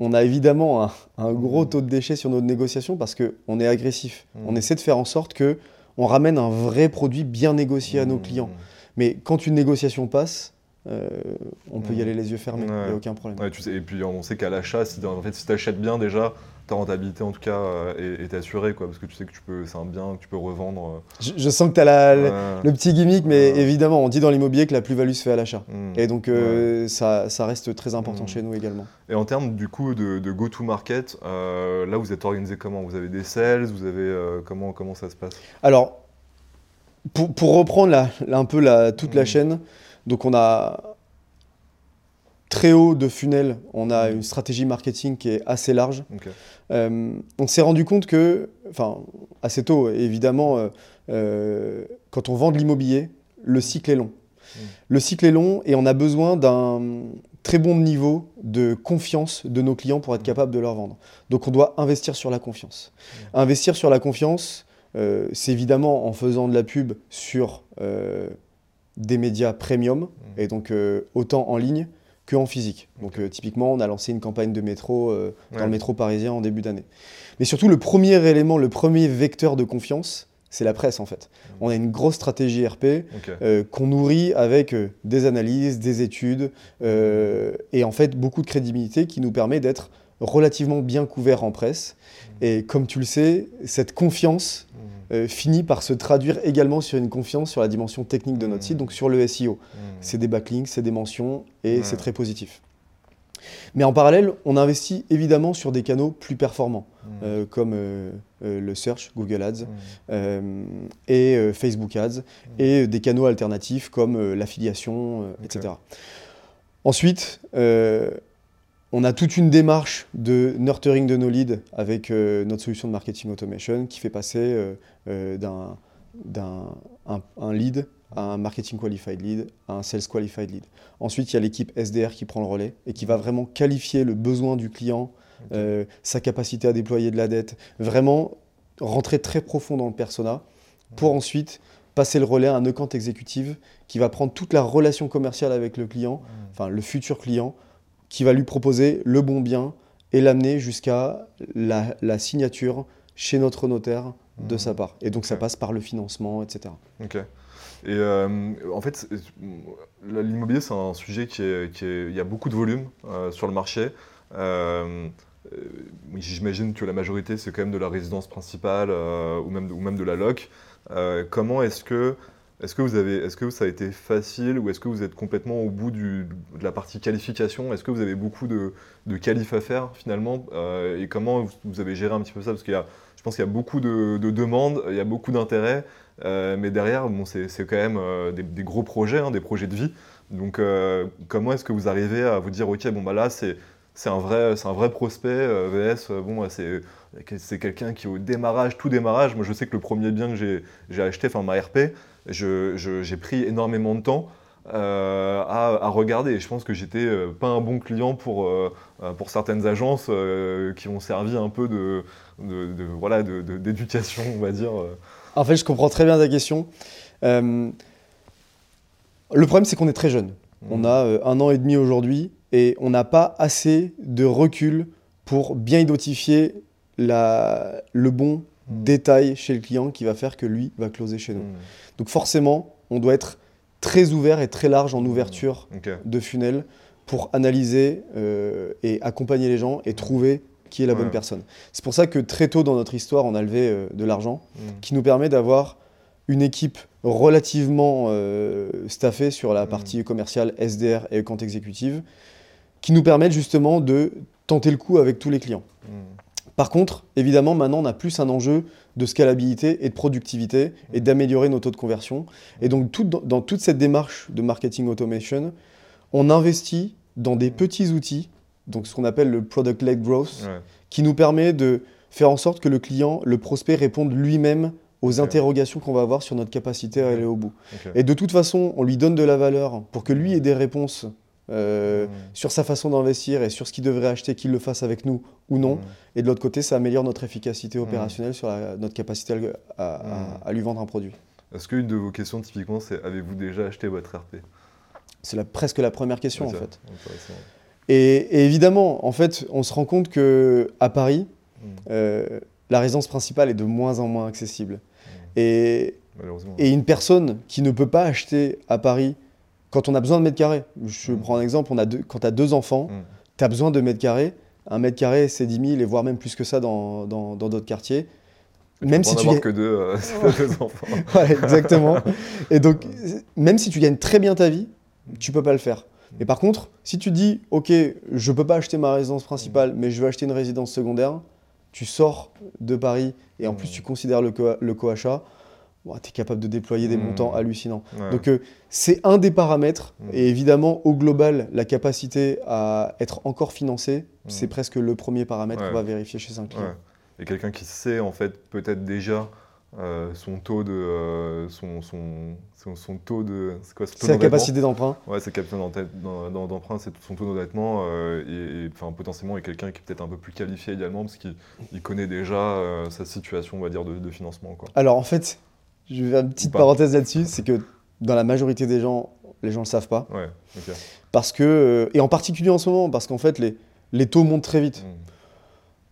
On a évidemment un, un gros taux de déchets sur notre négociation parce qu'on est agressif. Mm. On essaie de faire en sorte que on ramène un vrai produit bien négocié à nos Mmh. clients. Mais quand une négociation passe, euh, on peut y aller les yeux fermés, il n'y a aucun problème. Ouais, tu sais, et puis on sait qu'à l'achat, si, en fait, si tu achètes bien déjà, ta rentabilité en tout cas euh, est, est assurée, quoi, parce que tu sais que tu peux, c'est un bien que tu peux revendre. Je, je sens que tu as la, euh, le- petit gimmick, mais Ouais. évidemment, on dit dans l'immobilier que la plus-value se fait à l'achat. Mm. Et donc, euh, ça, ça reste très important Mm. chez nous également. Et en termes du coup de, de go-to-market, euh, là vous êtes organisé comment? Vous avez des sales? Vous avez euh, comment comment ça se passe? Alors, pour, pour reprendre la- un peu la, toute la Mm. chaîne, donc on a très haut de funnel, on a une stratégie marketing qui est assez large. Euh, on s'est rendu compte que, enfin, assez tôt, évidemment, euh, euh, quand on vend de l'immobilier, le cycle est long. Mm. Le cycle est long et on a besoin d'un très bon niveau de confiance de nos clients pour être Mm. capable de leur vendre. Donc on doit investir sur la confiance. Mm. Investir sur la confiance, c'est évidemment en faisant de la pub sur des médias premium, et donc autant en ligne qu'en physique. Donc euh, typiquement, on a lancé une campagne de métro euh, dans le métro parisien en début d'année. Mais surtout, le premier élément, le premier vecteur de confiance, c'est la presse en fait. On a une grosse stratégie RP euh, qu'on nourrit avec des analyses, des études et en fait beaucoup de crédibilité qui nous permet d'être relativement bien couverts en presse. Et comme tu le sais, cette confiance. Euh, finit par se traduire également sur une confiance sur la dimension technique de notre site, donc sur le SEO. Mhm. C'est des backlinks, c'est des mentions et Ouais. c'est très positif. Mais en parallèle, on investit évidemment sur des canaux plus performants, euh, comme euh, le search, Google Ads, et Facebook Ads, et des canaux alternatifs comme l'affiliation, etc. Ensuite, euh, on a toute une démarche de nurturing de nos leads avec euh, notre solution de marketing automation qui fait passer euh, euh, d'un un, un lead à un marketing qualified lead à un sales qualified lead. Ensuite, il y a l'équipe SDR qui prend le relais et qui va vraiment qualifier le besoin du client, euh, sa capacité à déployer de la dette, vraiment rentrer très profond dans le persona pour ensuite passer le relais à un account exécutif qui va prendre toute la relation commerciale avec le client, enfin le futur client, qui va lui proposer le bon bien et l'amener jusqu'à la, la signature chez notre notaire de Mhm. sa part. Et donc ça passe par le financement, etc. Ok. Et euh, en fait, l'immobilier, c'est un sujet qui est, qui est- Il y a beaucoup de volume euh, sur le marché. Euh, J'imagine que la majorité, c'est quand même de la résidence principale ou, même, de- ou même de la loc. Comment est-ce que, est que, est que ça a été facile ou est-ce que vous êtes complètement au bout de la partie qualification? Est-ce que vous avez beaucoup de, de qualifs à faire finalement? Euh, Et comment vous, avez géré un petit peu ça? Parce qu'il y a, je pense qu'il y a beaucoup de, de demandes, il y a beaucoup d'intérêt. Euh, mais derrière, bon, c'est quand même euh, des, gros projets, hein, des projets de vie. Donc, euh, comment est-ce que vous arrivez à vous dire, ok, bon bah là, c'est c'est un vrai, c'est un vrai prospect. VS, bon, c'est c'est quelqu'un qui au démarrage, tout démarrage. Moi, je sais que le premier bien que j'ai acheté, enfin ma RP, j'ai pris énormément de temps. euh, à, à regarder je pense que j'étais euh, pas un bon client pour, euh, pour certaines agences qui ont servi un peu de, de, de- voilà d'éducation on va dire. En fait, je comprends très bien ta question. Le problème, c'est qu'on est très jeune. On a un an et demi aujourd'hui et on n'a pas assez de recul pour bien identifier la, le bon Détail chez le client qui va faire que lui va closer chez nous. Donc forcément, on doit être très ouvert et très large en ouverture Ok. de funnel pour analyser euh, et accompagner les gens et trouver qui est la bonne personne. C'est pour ça que très tôt dans notre histoire, on a levé euh, de l'argent Mm. qui nous permet d'avoir une équipe relativement euh, staffée sur la Mm. partie commerciale, SDR et compte exécutive, qui nous permettent justement de tenter le coup avec tous les clients. Par contre, évidemment, maintenant, on a plus un enjeu de scalabilité et de productivité et d'améliorer nos taux de conversion. Et donc, tout- dans, toute cette démarche de marketing automation, on investit dans des petits outils, donc ce qu'on appelle le product-led growth, Ouais. qui nous permet de faire en sorte que le client, le prospect, réponde lui-même aux interrogations qu'on va avoir sur notre capacité à aller au bout. Et de toute façon, on lui donne de la valeur pour que lui ait des réponses euh, Mm. sur sa façon d'investir et sur ce qu'il devrait acheter, qu'il le fasse avec nous ou non. Mm. Et de l'autre côté, ça améliore notre efficacité opérationnelle sur la- notre capacité à, le- à- à- Mm. à lui vendre un produit. Est-ce qu'une de vos questions typiquement c'est avez-vous déjà acheté votre RP C'est la- presque la première question en fait. Et, et évidemment, en fait, on se rend compte que à Paris, Mm. euh, la résidence principale est de moins en moins accessible. Et une personne qui ne peut pas acheter à Paris quand on a besoin de mètres carrés, je Mm. prends un exemple, on a deux, quand tu as deux enfants, Mm. tu as besoin de mètres carrés. Un mètre carré, c'est 10 000 et voire même plus que ça dans dans- dans d'autres quartiers. Même si tu gagnes- que deux, euh, [LAUGHS] deux enfants. [LAUGHS] Ouais, exactement. [LAUGHS] Et donc, même si tu gagnes très bien ta vie, tu peux pas le faire. Mais par contre, si tu dis, ok, je peux pas acheter ma résidence principale, mais je veux acheter une résidence secondaire, tu sors de Paris et en plus Mm. tu considères le, co- le coachat, tu es capable de déployer des Mm. montants hallucinants. Ouais. Donc euh, c'est un des paramètres. Mm. Et évidemment, au global, la capacité à être encore financé, Mm. c'est presque le premier paramètre Ouais. qu'on va vérifier chez un client. Et quelqu'un qui sait en fait peut-être déjà euh, son taux de euh, son, son, son, son taux de c'est quoi ce taux d'endettement capacité d'emprunt. Ouais, c'est capacité d'emprunt, c'est son taux d'endettement euh, et, et, enfin potentiellement est quelqu'un qui est peut-être un peu plus qualifié également parce qu'il il connaît déjà euh, sa situation on va dire de, de financement quoi. Alors en fait, je vais faire une petite parenthèse là-dessus, c'est que dans la majorité des gens, les gens ne le savent pas. Ouais. Parce que, euh, et en particulier en ce moment, parce qu'en fait, les, les taux montent très vite. Mm.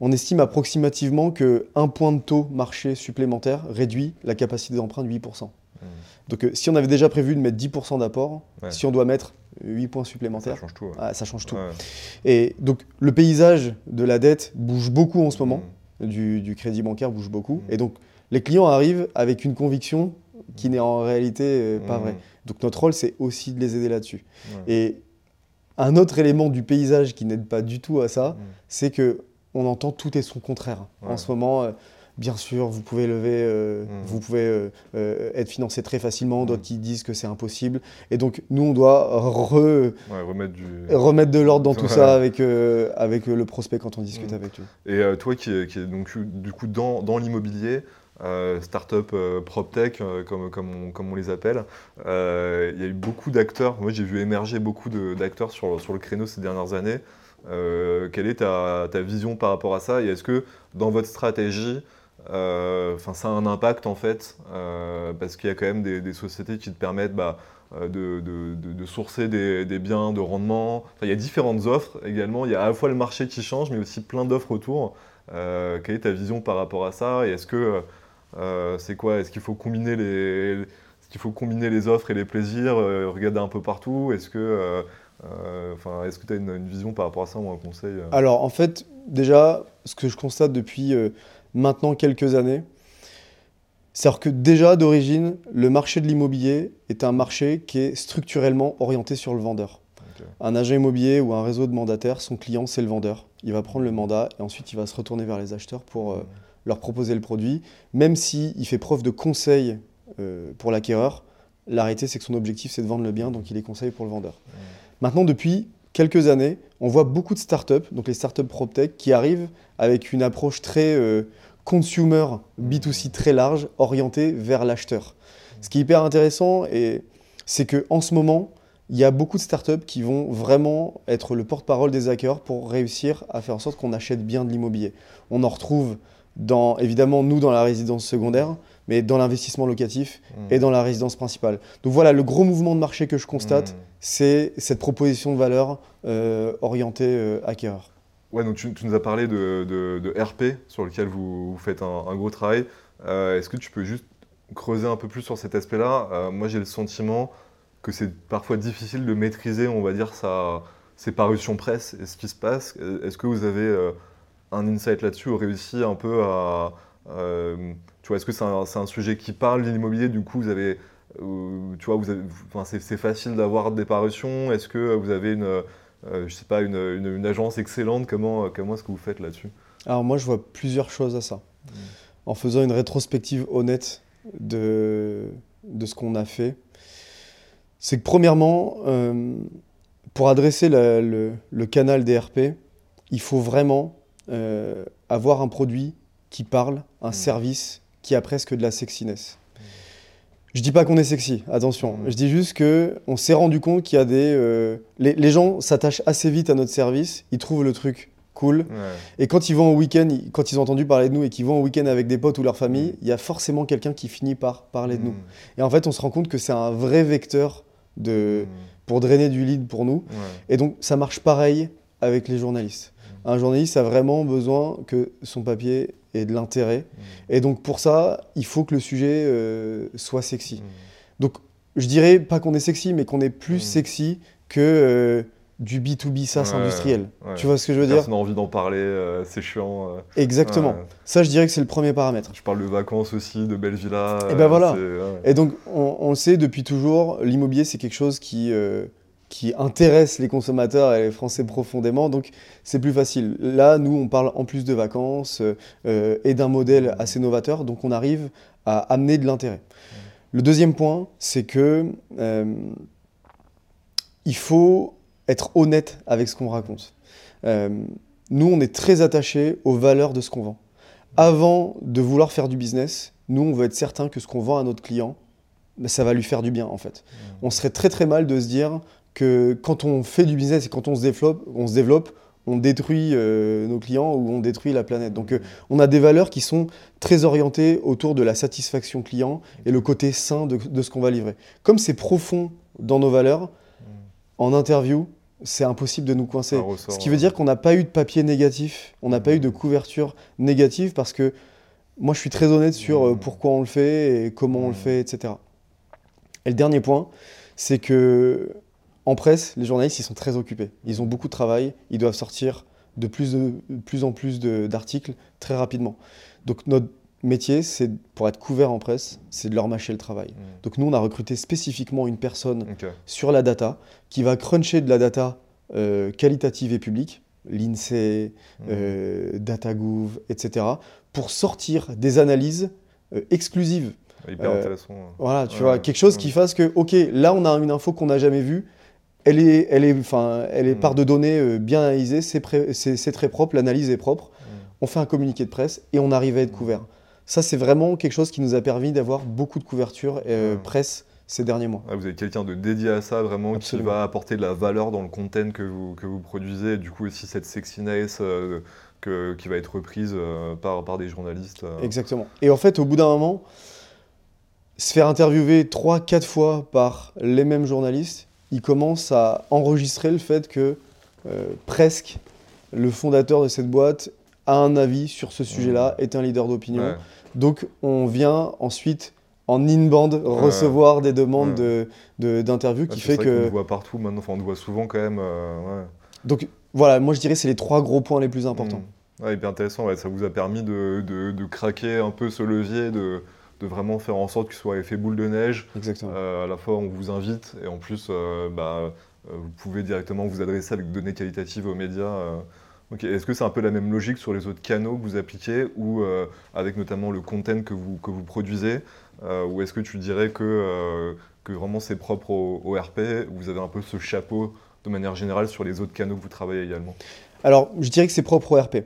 On estime approximativement que un point de taux marché supplémentaire réduit la capacité d'emprunt de 8%. Mm. Donc euh, si on avait déjà prévu de mettre 10% d'apport, Ouais. si on doit mettre 8 points Ça supplémentaires, change tout. ouais. ah, ça change tout. Ouais. Et donc le paysage de la dette bouge beaucoup en ce moment, Mm. du, du crédit bancaire bouge beaucoup. Et donc les clients arrivent avec une conviction qui n'est en réalité euh, pas Mm. vraie. Donc notre rôle, c'est aussi de les aider là-dessus. Et un autre élément du paysage qui n'aide pas du tout à ça, Mm. c'est que on entend tout et son contraire. En ce moment, euh, bien sûr, vous pouvez lever, euh, Mm. vous pouvez euh, euh, être financé très facilement, d'autres Mm. qui disent que c'est impossible. Et donc nous, on doit re- Ouais, remettre du. remettre de l'ordre dans tout ça avec, avec le prospect quand on discute avec lui. Et toi qui es, qui est donc du coup dans, dans l'immobilier, euh, start-up euh, PropTech, euh, comme, comme, on, comme on les appelle, euh, il y a eu beaucoup d'acteurs. Moi, j'ai vu émerger beaucoup d'acteurs sur, sur le créneau ces dernières années. Euh, quelle est ta, ta vision par rapport à ça? Et est-ce que dans votre stratégie, euh, ça a un impact en fait Parce qu'il y a quand même des, sociétés qui te permettent bah, de, de- de- sourcer des, des biens de rendement. Il y a différentes offres également. Il y a à la fois le marché qui change, mais aussi plein d'offres autour. Quelle est ta vision par rapport à ça? Et est-ce que c'est quoi Est-ce qu'il faut combiner les est-ce qu'il faut combiner les offres et les plaisirs, euh, regarder un peu partout? Est-ce que euh, euh, enfin, est-ce que tu as une, une vision par rapport à ça ou un conseil euh? Alors en fait, déjà, ce que je constate depuis euh, maintenant quelques années, c'est que déjà d'origine, le marché de l'immobilier est un marché qui est structurellement orienté sur le vendeur. Un agent immobilier ou un réseau de mandataires, son client, c'est le vendeur. Il va prendre le mandat et ensuite il va se retourner vers les acheteurs pour euh, leur proposer le produit. Même s'il fait preuve de conseil euh, pour l'acquéreur, la réalité c'est que son objectif c'est de vendre le bien, donc il est conseil pour le vendeur. Maintenant, depuis quelques années, on voit beaucoup de startups, donc les startups PropTech, qui arrivent avec une approche très euh, consumer, B2C très large, orientée vers l'acheteur. Ce qui est hyper intéressant, c'est qu'en ce moment, il y a beaucoup de startups qui vont vraiment être le porte-parole des hackers pour réussir à faire en sorte qu'on achète bien de l'immobilier. On en retrouve dans, évidemment, nous dans la résidence secondaire, mais dans l'investissement locatif Mm. et dans la résidence principale. Donc voilà, le gros mouvement de marché que je constate, Mm. c'est cette proposition de valeur euh, orientée euh, acquéreur. Ouais, donc tu, tu nous as parlé de, de- de RP sur lequel vous, vous faites un, un gros travail. Euh, Est-ce que tu peux juste creuser un peu plus sur cet aspect-là? Euh, Moi, j'ai le sentiment que c'est parfois difficile de maîtriser, on va dire, sa, ses parutions presse et ce qui se passe. Est-ce que vous avez un insight là-dessus ou réussi un peu à. euh, tu vois, est-ce que c'est un, sujet qui parle de l'immobilier Du coup, vous avez. euh, tu vois, vous enfin, c'est facile d'avoir des parutions. Est-ce que vous avez une, euh, je sais pas, une, une- une agence excellente? Comment, comment est-ce que vous faites là-dessus? Alors moi, je vois plusieurs choses à ça. En faisant une rétrospective honnête de, de ce qu'on a fait, c'est que premièrement, euh, pour adresser la- le, le canal des RP, il faut vraiment euh, avoir un produit qui parle, un Mm. service qui a presque de la sexiness. Je dis pas qu'on est sexy, attention. Mm. Je dis juste que on s'est rendu compte qu'il y a des euh, les, les gens s'attachent assez vite à notre service, ils trouvent le truc cool, Ouais. et quand ils vont au week-end, quand ils ont entendu parler de nous et qu'ils vont au week-end avec des potes ou leur famille, Mm. il y a forcément quelqu'un qui finit par parler de nous. Et en fait, on se rend compte que c'est un vrai vecteur de, pour drainer du lead pour nous. Ouais. Et donc, ça marche pareil avec les journalistes. Un journaliste a vraiment besoin que son papier ait de l'intérêt. Et donc, pour ça, il faut que le sujet euh, soit sexy. Mm. Donc, je dirais pas qu'on est sexy, mais qu'on est plus Mm. sexy que euh, du B2B SaaS Ouais, industriel. ouais. Tu vois ce que je veux dire Personne n'a envie d'en parler, euh, c'est chiant. Exactement. Ouais. Ça, je dirais que c'est le premier paramètre. Je parle de vacances aussi, de belles villas. Et ben voilà. Et donc, on, on le sait depuis toujours, l'immobilier, c'est quelque chose qui, qui intéresse les consommateurs et les Français profondément, donc c'est plus facile. Là, nous, on parle en plus de vacances euh, et d'un modèle assez novateur, donc on arrive à amener de l'intérêt. Le deuxième point, c'est que euh, il faut être honnête avec ce qu'on raconte. Euh, nous, on est très attachés aux valeurs de ce qu'on vend. Avant de vouloir faire du business, nous, on veut être certain que ce qu'on vend à notre client, ben, ça va lui faire du bien, en fait. On serait très très mal de se dire que quand on fait du business et quand on se développe, on se développe, on détruit euh, nos clients ou on détruit la planète. Donc euh, on a des valeurs qui sont très orientées autour de la satisfaction client et le côté sain de, de ce qu'on va livrer. Comme c'est profond dans nos valeurs, en interview, c'est impossible de nous coincer. Ressort, Ce qui veut dire qu'on n'a pas eu de papier négatif, on n'a pas eu de couverture négative parce que moi je suis très honnête sur euh, Mhm. pourquoi on le fait et comment on le Mhm. fait, etc. Et le dernier point, c'est que en presse, les journalistes ils sont très occupés. Ils ont beaucoup de travail, ils doivent sortir de plus, de, de plus en plus d'articles très rapidement. Donc notre métier, c'est pour être couvert en presse, c'est de leur mâcher le travail. Mm. Donc nous, on a recruté spécifiquement une personne sur la data, qui va cruncher de la data euh, qualitative et publique, l'INSEE, Mm. euh, DataGouv, etc., pour sortir des analyses euh, exclusives. Hyper intéressant. hein. Voilà, tu Ouais, vois, quelque chose ouais. qui fasse que, ok, là, on a une info qu'on n'a jamais vue, elle est, elle est, enfin, elle est Mm. part de données euh, bien analysée, c'est très propre, l'analyse est propre, Mm. on fait un communiqué de presse et on arrive à être Mm. couvert. Ça, c'est vraiment quelque chose qui nous a permis d'avoir beaucoup de couverture euh, presse ces derniers mois. Ouais, vous avez quelqu'un de dédié à ça, vraiment, Absolument. qui va apporter de la valeur dans le content que vous, que vous produisez, et du coup aussi cette sexiness euh, que, qui va être reprise euh, par, par des journalistes. Exactement. Et en fait, au bout d'un moment, se faire interviewer 3-4 fois par les mêmes journalistes, il commence à enregistrer le fait que euh, presque le fondateur de cette boîte a un avis sur ce sujet-là, est un leader d'opinion. Ouais. Donc on vient ensuite en in-band recevoir des demandes de- de- d'interviews Ouais, qui fait que... le voit partout maintenant, enfin on le voit souvent quand même. euh, ouais. Donc voilà, moi je dirais c'est les trois gros points les plus importants. Mm. Ouais, hyper intéressant, ouais, ça vous a permis de, de- de craquer un peu ce levier, de, de vraiment faire en sorte qu'il soit effet boule de neige. Exactement. Euh, à la fois, on vous invite et en plus, euh, bah, euh, vous pouvez directement vous adresser avec des données qualitatives aux médias. euh. Ok, Est-ce que c'est un peu la même logique sur les autres canaux que vous appliquez ou euh, avec notamment le content que vous, que vous produisez euh, Ou est-ce que tu dirais que, euh, que vraiment c'est propre au, au RP Vous avez un peu ce chapeau de manière générale sur les autres canaux que vous travaillez également? Alors je dirais que c'est propre au RP.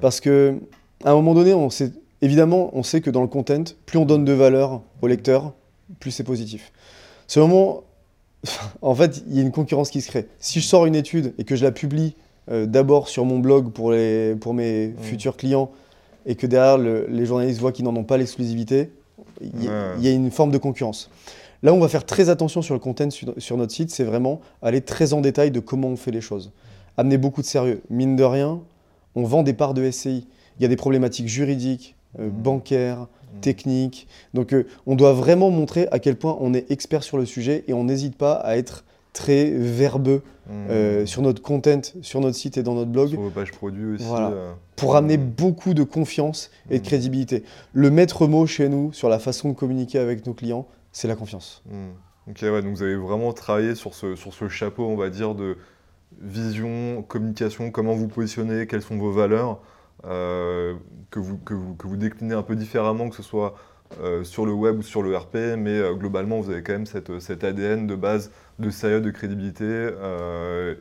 Parce que à un moment donné, on sait, évidemment, on sait que dans le content, plus on donne de valeur au lecteur, plus c'est positif. Ce moment, [LAUGHS] en fait, il y a une concurrence qui se crée. Si je sors une étude et que je la publie euh, d'abord sur mon blog pour, les, pour mes futurs clients et que derrière le- les journalistes voient qu'ils n'en ont pas l'exclusivité, il y, a- Ouais. il y a une forme de concurrence. Là, on va faire très attention sur le content sur, sur notre site, c'est vraiment aller très en détail de comment on fait les choses. Amener beaucoup de sérieux. Mine de rien, on vend des parts de SCI. Il y a des problématiques juridiques, euh, Mhm. bancaires, Mm. techniques. Donc, euh, on doit vraiment montrer à quel point on est expert sur le sujet et on n'hésite pas à être très verbeux Mm. euh, sur notre content, sur notre site et dans notre blog Sur vos pages produits aussi. Voilà. pour amener Mm. beaucoup de confiance et de crédibilité. Le maître mot chez nous sur la façon de communiquer avec nos clients, c'est la confiance. Ok, ouais, donc vous avez vraiment travaillé sur ce, sur ce chapeau, on va dire, de vision, communication, comment vous positionnez, quelles sont vos valeurs, euh, que, vous, que, vous, que vous déclinez un peu différemment, que ce soit euh, sur le web ou sur le RP, mais euh, globalement, vous avez quand même cette, cet ADN de base de sérieux, de crédibilité,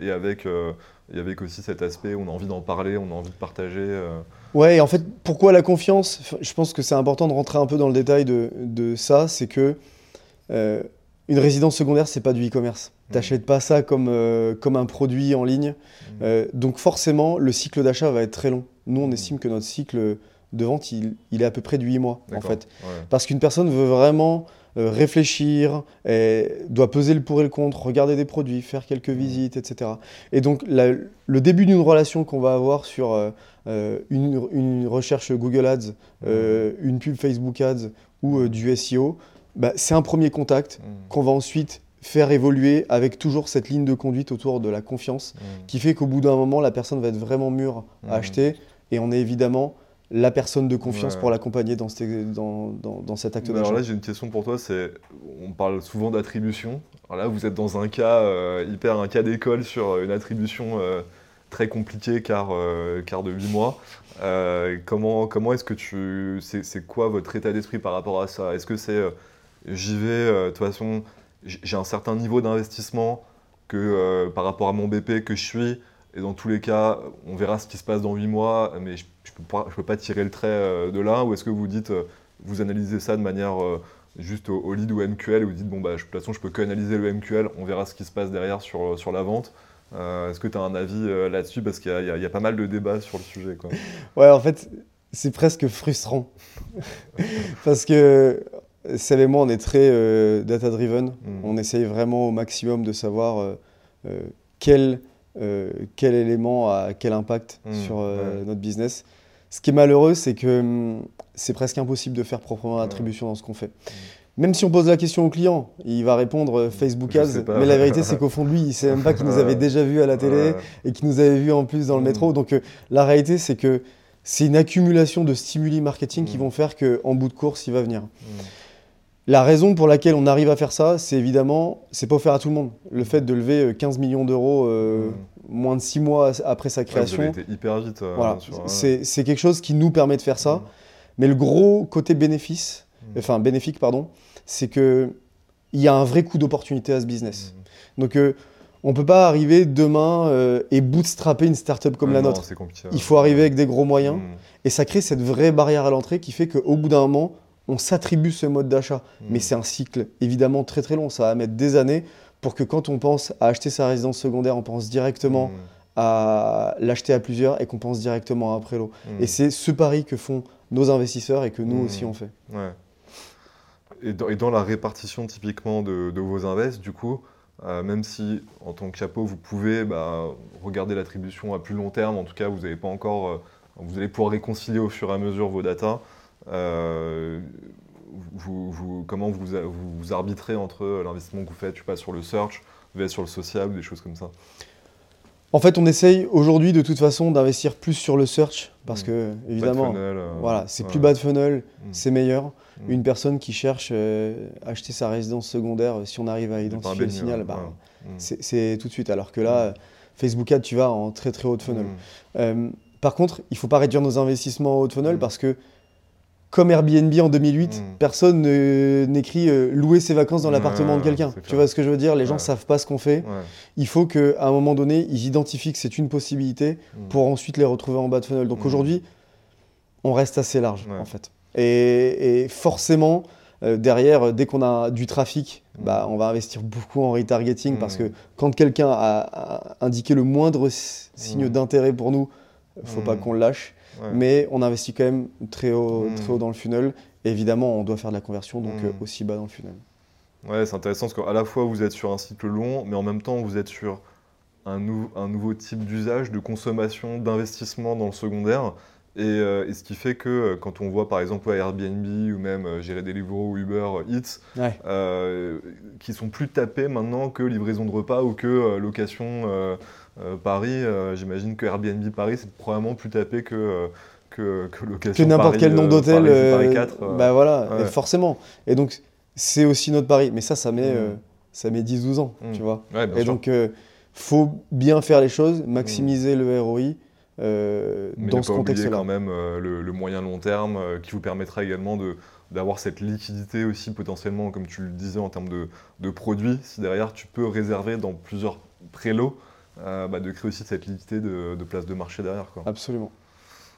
et, avec, et avec aussi cet aspect, on a envie d'en parler, on a envie de partager. Ouais, et en fait, pourquoi la confiance? Je pense que c'est important de rentrer un peu dans le détail de, de ça. C'est que une résidence secondaire, c'est pas du e-commerce. Mhm. T'achètes pas ça comme, euh, comme un produit en ligne. Euh, donc forcément, le cycle d'achat va être très long. Nous, on estime que notre cycle de vente, il, il est à peu près de 8 mois, en fait. ouais. Parce qu'une personne veut vraiment euh, réfléchir, et doit peser le pour et le contre, regarder des produits, faire quelques visites, etc. Et donc la- le début d'une relation qu'on va avoir sur euh, euh, une, une recherche Google Ads, euh, une pub Facebook Ads ou du SEO, bah, c'est un premier contact qu'on va ensuite faire évoluer avec toujours cette ligne de conduite autour de la confiance qui fait qu'au bout d'un moment, la personne va être vraiment mûre à acheter et on est évidemment la personne de confiance Ouais. pour l'accompagner dans, cet- dans, dans- dans cet acte Bah, Alors d'achat. là, j'ai une question pour toi. C'est, on parle souvent d'attribution. Alors là, vous êtes dans un cas euh, hyper, un cas d'école sur euh, une attribution euh, très compliquée, car, euh, car de 8 mois. Comment, comment est-ce que tu, c'est, quoi votre état d'esprit par rapport à ça? Est-ce que c'est, j'y vais, de toute façon, j'ai un certain niveau d'investissement que par rapport à mon BP que je suis, et dans tous les cas, on verra ce qui se passe dans 8 mois, mais je ne peux, pas- je peux pas tirer le trait euh, de là, ou est-ce que vous dites, euh, vous analysez ça de manière euh, juste au, au lead ou MQL et vous dites bon bah je- de toute façon je peux que analyser le MQL, on verra ce qui se passe derrière sur, sur la vente. Est-ce que tu as un avis là-dessus? Parce qu'il y, a pas mal de débats sur le sujet. Quoi. [LAUGHS] Ouais, en fait, c'est presque frustrant. [LAUGHS] Parce que Seb et moi, on est très data-driven. Mm. On essaye vraiment au maximum de savoir quel, quel élément a quel impact mm. sur notre business. Ce qui est malheureux, c'est que hum, c'est presque impossible de faire proprement l'attribution dans ce qu'on fait. Même si on pose la question au client, il va répondre euh, Facebook Ads, mais la [LAUGHS] vérité c'est qu'au fond de lui, il sait même pas qu'il nous avait déjà vu à la télé et qu'il nous avait vu en plus dans le métro. Donc euh, la réalité c'est que c'est une accumulation de stimuli marketing qui vont faire qu'en bout de course, il va venir. La raison pour laquelle on arrive à faire ça, c'est évidemment, c'est pas offert à tout le monde. Le fait de lever 15 euh, millions d'euros moins de 6 mois après sa création. Ouais, vous été hyper vite. voilà. c'est quelque chose qui nous permet de faire ça. Mais le gros côté bénéfice, mm. enfin bénéfique, pardon, c'est que il y a un vrai coup d'opportunité à ce business. Mm. Donc euh, on peut pas arriver demain euh, et bootstrapper une startup comme la nôtre. Il faut arriver avec des gros moyens. Mm. Et ça crée cette vraie barrière à l'entrée qui fait qu'au bout d'un moment, on s'attribue ce mode d'achat. Mais c'est un cycle évidemment très très long. Ça va mettre des années pour que quand on pense à acheter sa résidence secondaire, on pense directement à l'acheter à plusieurs et qu'on pense directement à un prélo. Et c'est ce pari que font nos investisseurs et que nous aussi hmm. on fait. Ouais. Et, dans, la répartition typiquement de, vos invests, du coup, euh, même si en tant que chapeau vous pouvez bah, regarder l'attribution à plus long terme, en tout cas vous n'avez pas encore, euh, vous allez pouvoir réconcilier au fur et à mesure vos datas. Euh, vous, comment vous, vous, arbitrez entre l'investissement que vous faites, je sais pas, sur le search, sur le social, des choses comme ça? En fait, on essaye aujourd'hui de toute façon d'investir plus sur le search parce mm. que évidemment, euh, voilà, c'est plus bas de funnel, mm. c'est meilleur. Mm. Une personne qui cherche euh, à acheter sa résidence secondaire, si on arrive à identifier le signal, bah, c'est tout de suite. Alors que là, Facebook Ad, tu vas en très très haut de funnel. Euh, par contre, il ne faut pas réduire nos investissements en haut de funnel parce que comme Airbnb en 2008, hmm. personne n'écrit euh, louer ses vacances dans l'appartement de quelqu'un. Tu vois ce que je veux dire? Les gens ne savent pas ce qu'on fait. Il faut qu'à un moment donné, ils identifient que c'est une possibilité hmm. pour ensuite les retrouver en bas de funnel. Donc hmm. aujourd'hui, on reste assez large en fait. Et, forcément, euh, derrière, dès qu'on a du trafic, bah, on va investir beaucoup en retargeting parce que quand quelqu'un a, indiqué le moindre signe d'intérêt pour nous, il ne faut pas qu'on le lâche. Mais on investit quand même très haut, hmm. très haut dans le funnel. Et évidemment, on doit faire de la conversion, donc euh, hmm. aussi bas dans le funnel. Ouais, c'est intéressant parce qu'à la fois vous êtes sur un cycle long, mais en même temps vous êtes sur un, un nouveau type d'usage, de consommation, d'investissement dans le secondaire. Et, euh, ce qui fait que euh, quand on voit par exemple Airbnb ou même gérer des livres ou Uber Eats, qui sont plus tapés maintenant que livraison de repas ou que location euh, Paris, euh, j'imagine que Airbnb Paris, c'est probablement plus tapé que, euh, que, que location. Que n'importe quel nom d'hôtel. bah voilà, forcément. Et donc, c'est aussi notre pari. Mais ça, ça met, mm. ça met 10-12 ans, mm. tu vois. et donc, il faut bien faire les choses, maximiser mm. le ROI. Dans ce contexte-là. quand même le, moyen long terme qui vous permettra également de, d'avoir cette liquidité aussi potentiellement, comme tu le disais, en termes de, de produits. Si derrière tu peux réserver dans plusieurs prélots, euh, bah, de créer aussi cette liquidité de, de, place de marché derrière. Quoi. Absolument.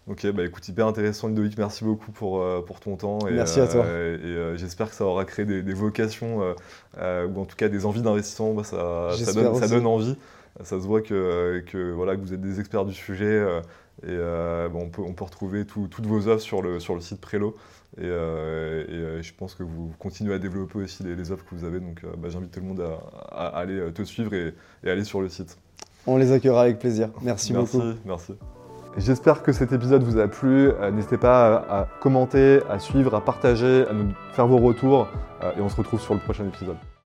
Ok, bah écoute, hyper intéressant Ludovic, merci beaucoup pour, euh, pour ton temps. Et, merci à toi. Euh, et j'espère que ça aura créé des, vocations, ou en tout cas des envies d'investissement, bah, ça, ça, donne, ça, donne, envie. Ça se voit que, que, voilà, que vous êtes des experts du sujet, et bon, on, peut, on peut retrouver toutes vos offres sur le, sur le site Prélo. Et, je pense que vous continuez à développer aussi les, offres que vous avez, donc bah, j'invite tout le monde à, aller te suivre et, et aller sur le site. On les accueillera avec plaisir. Merci, beaucoup. Merci. J'espère que cet épisode vous a plu. Euh, n'hésitez pas à, commenter, à suivre, à partager, à nous faire vos retours. Euh, et on se retrouve sur le prochain épisode.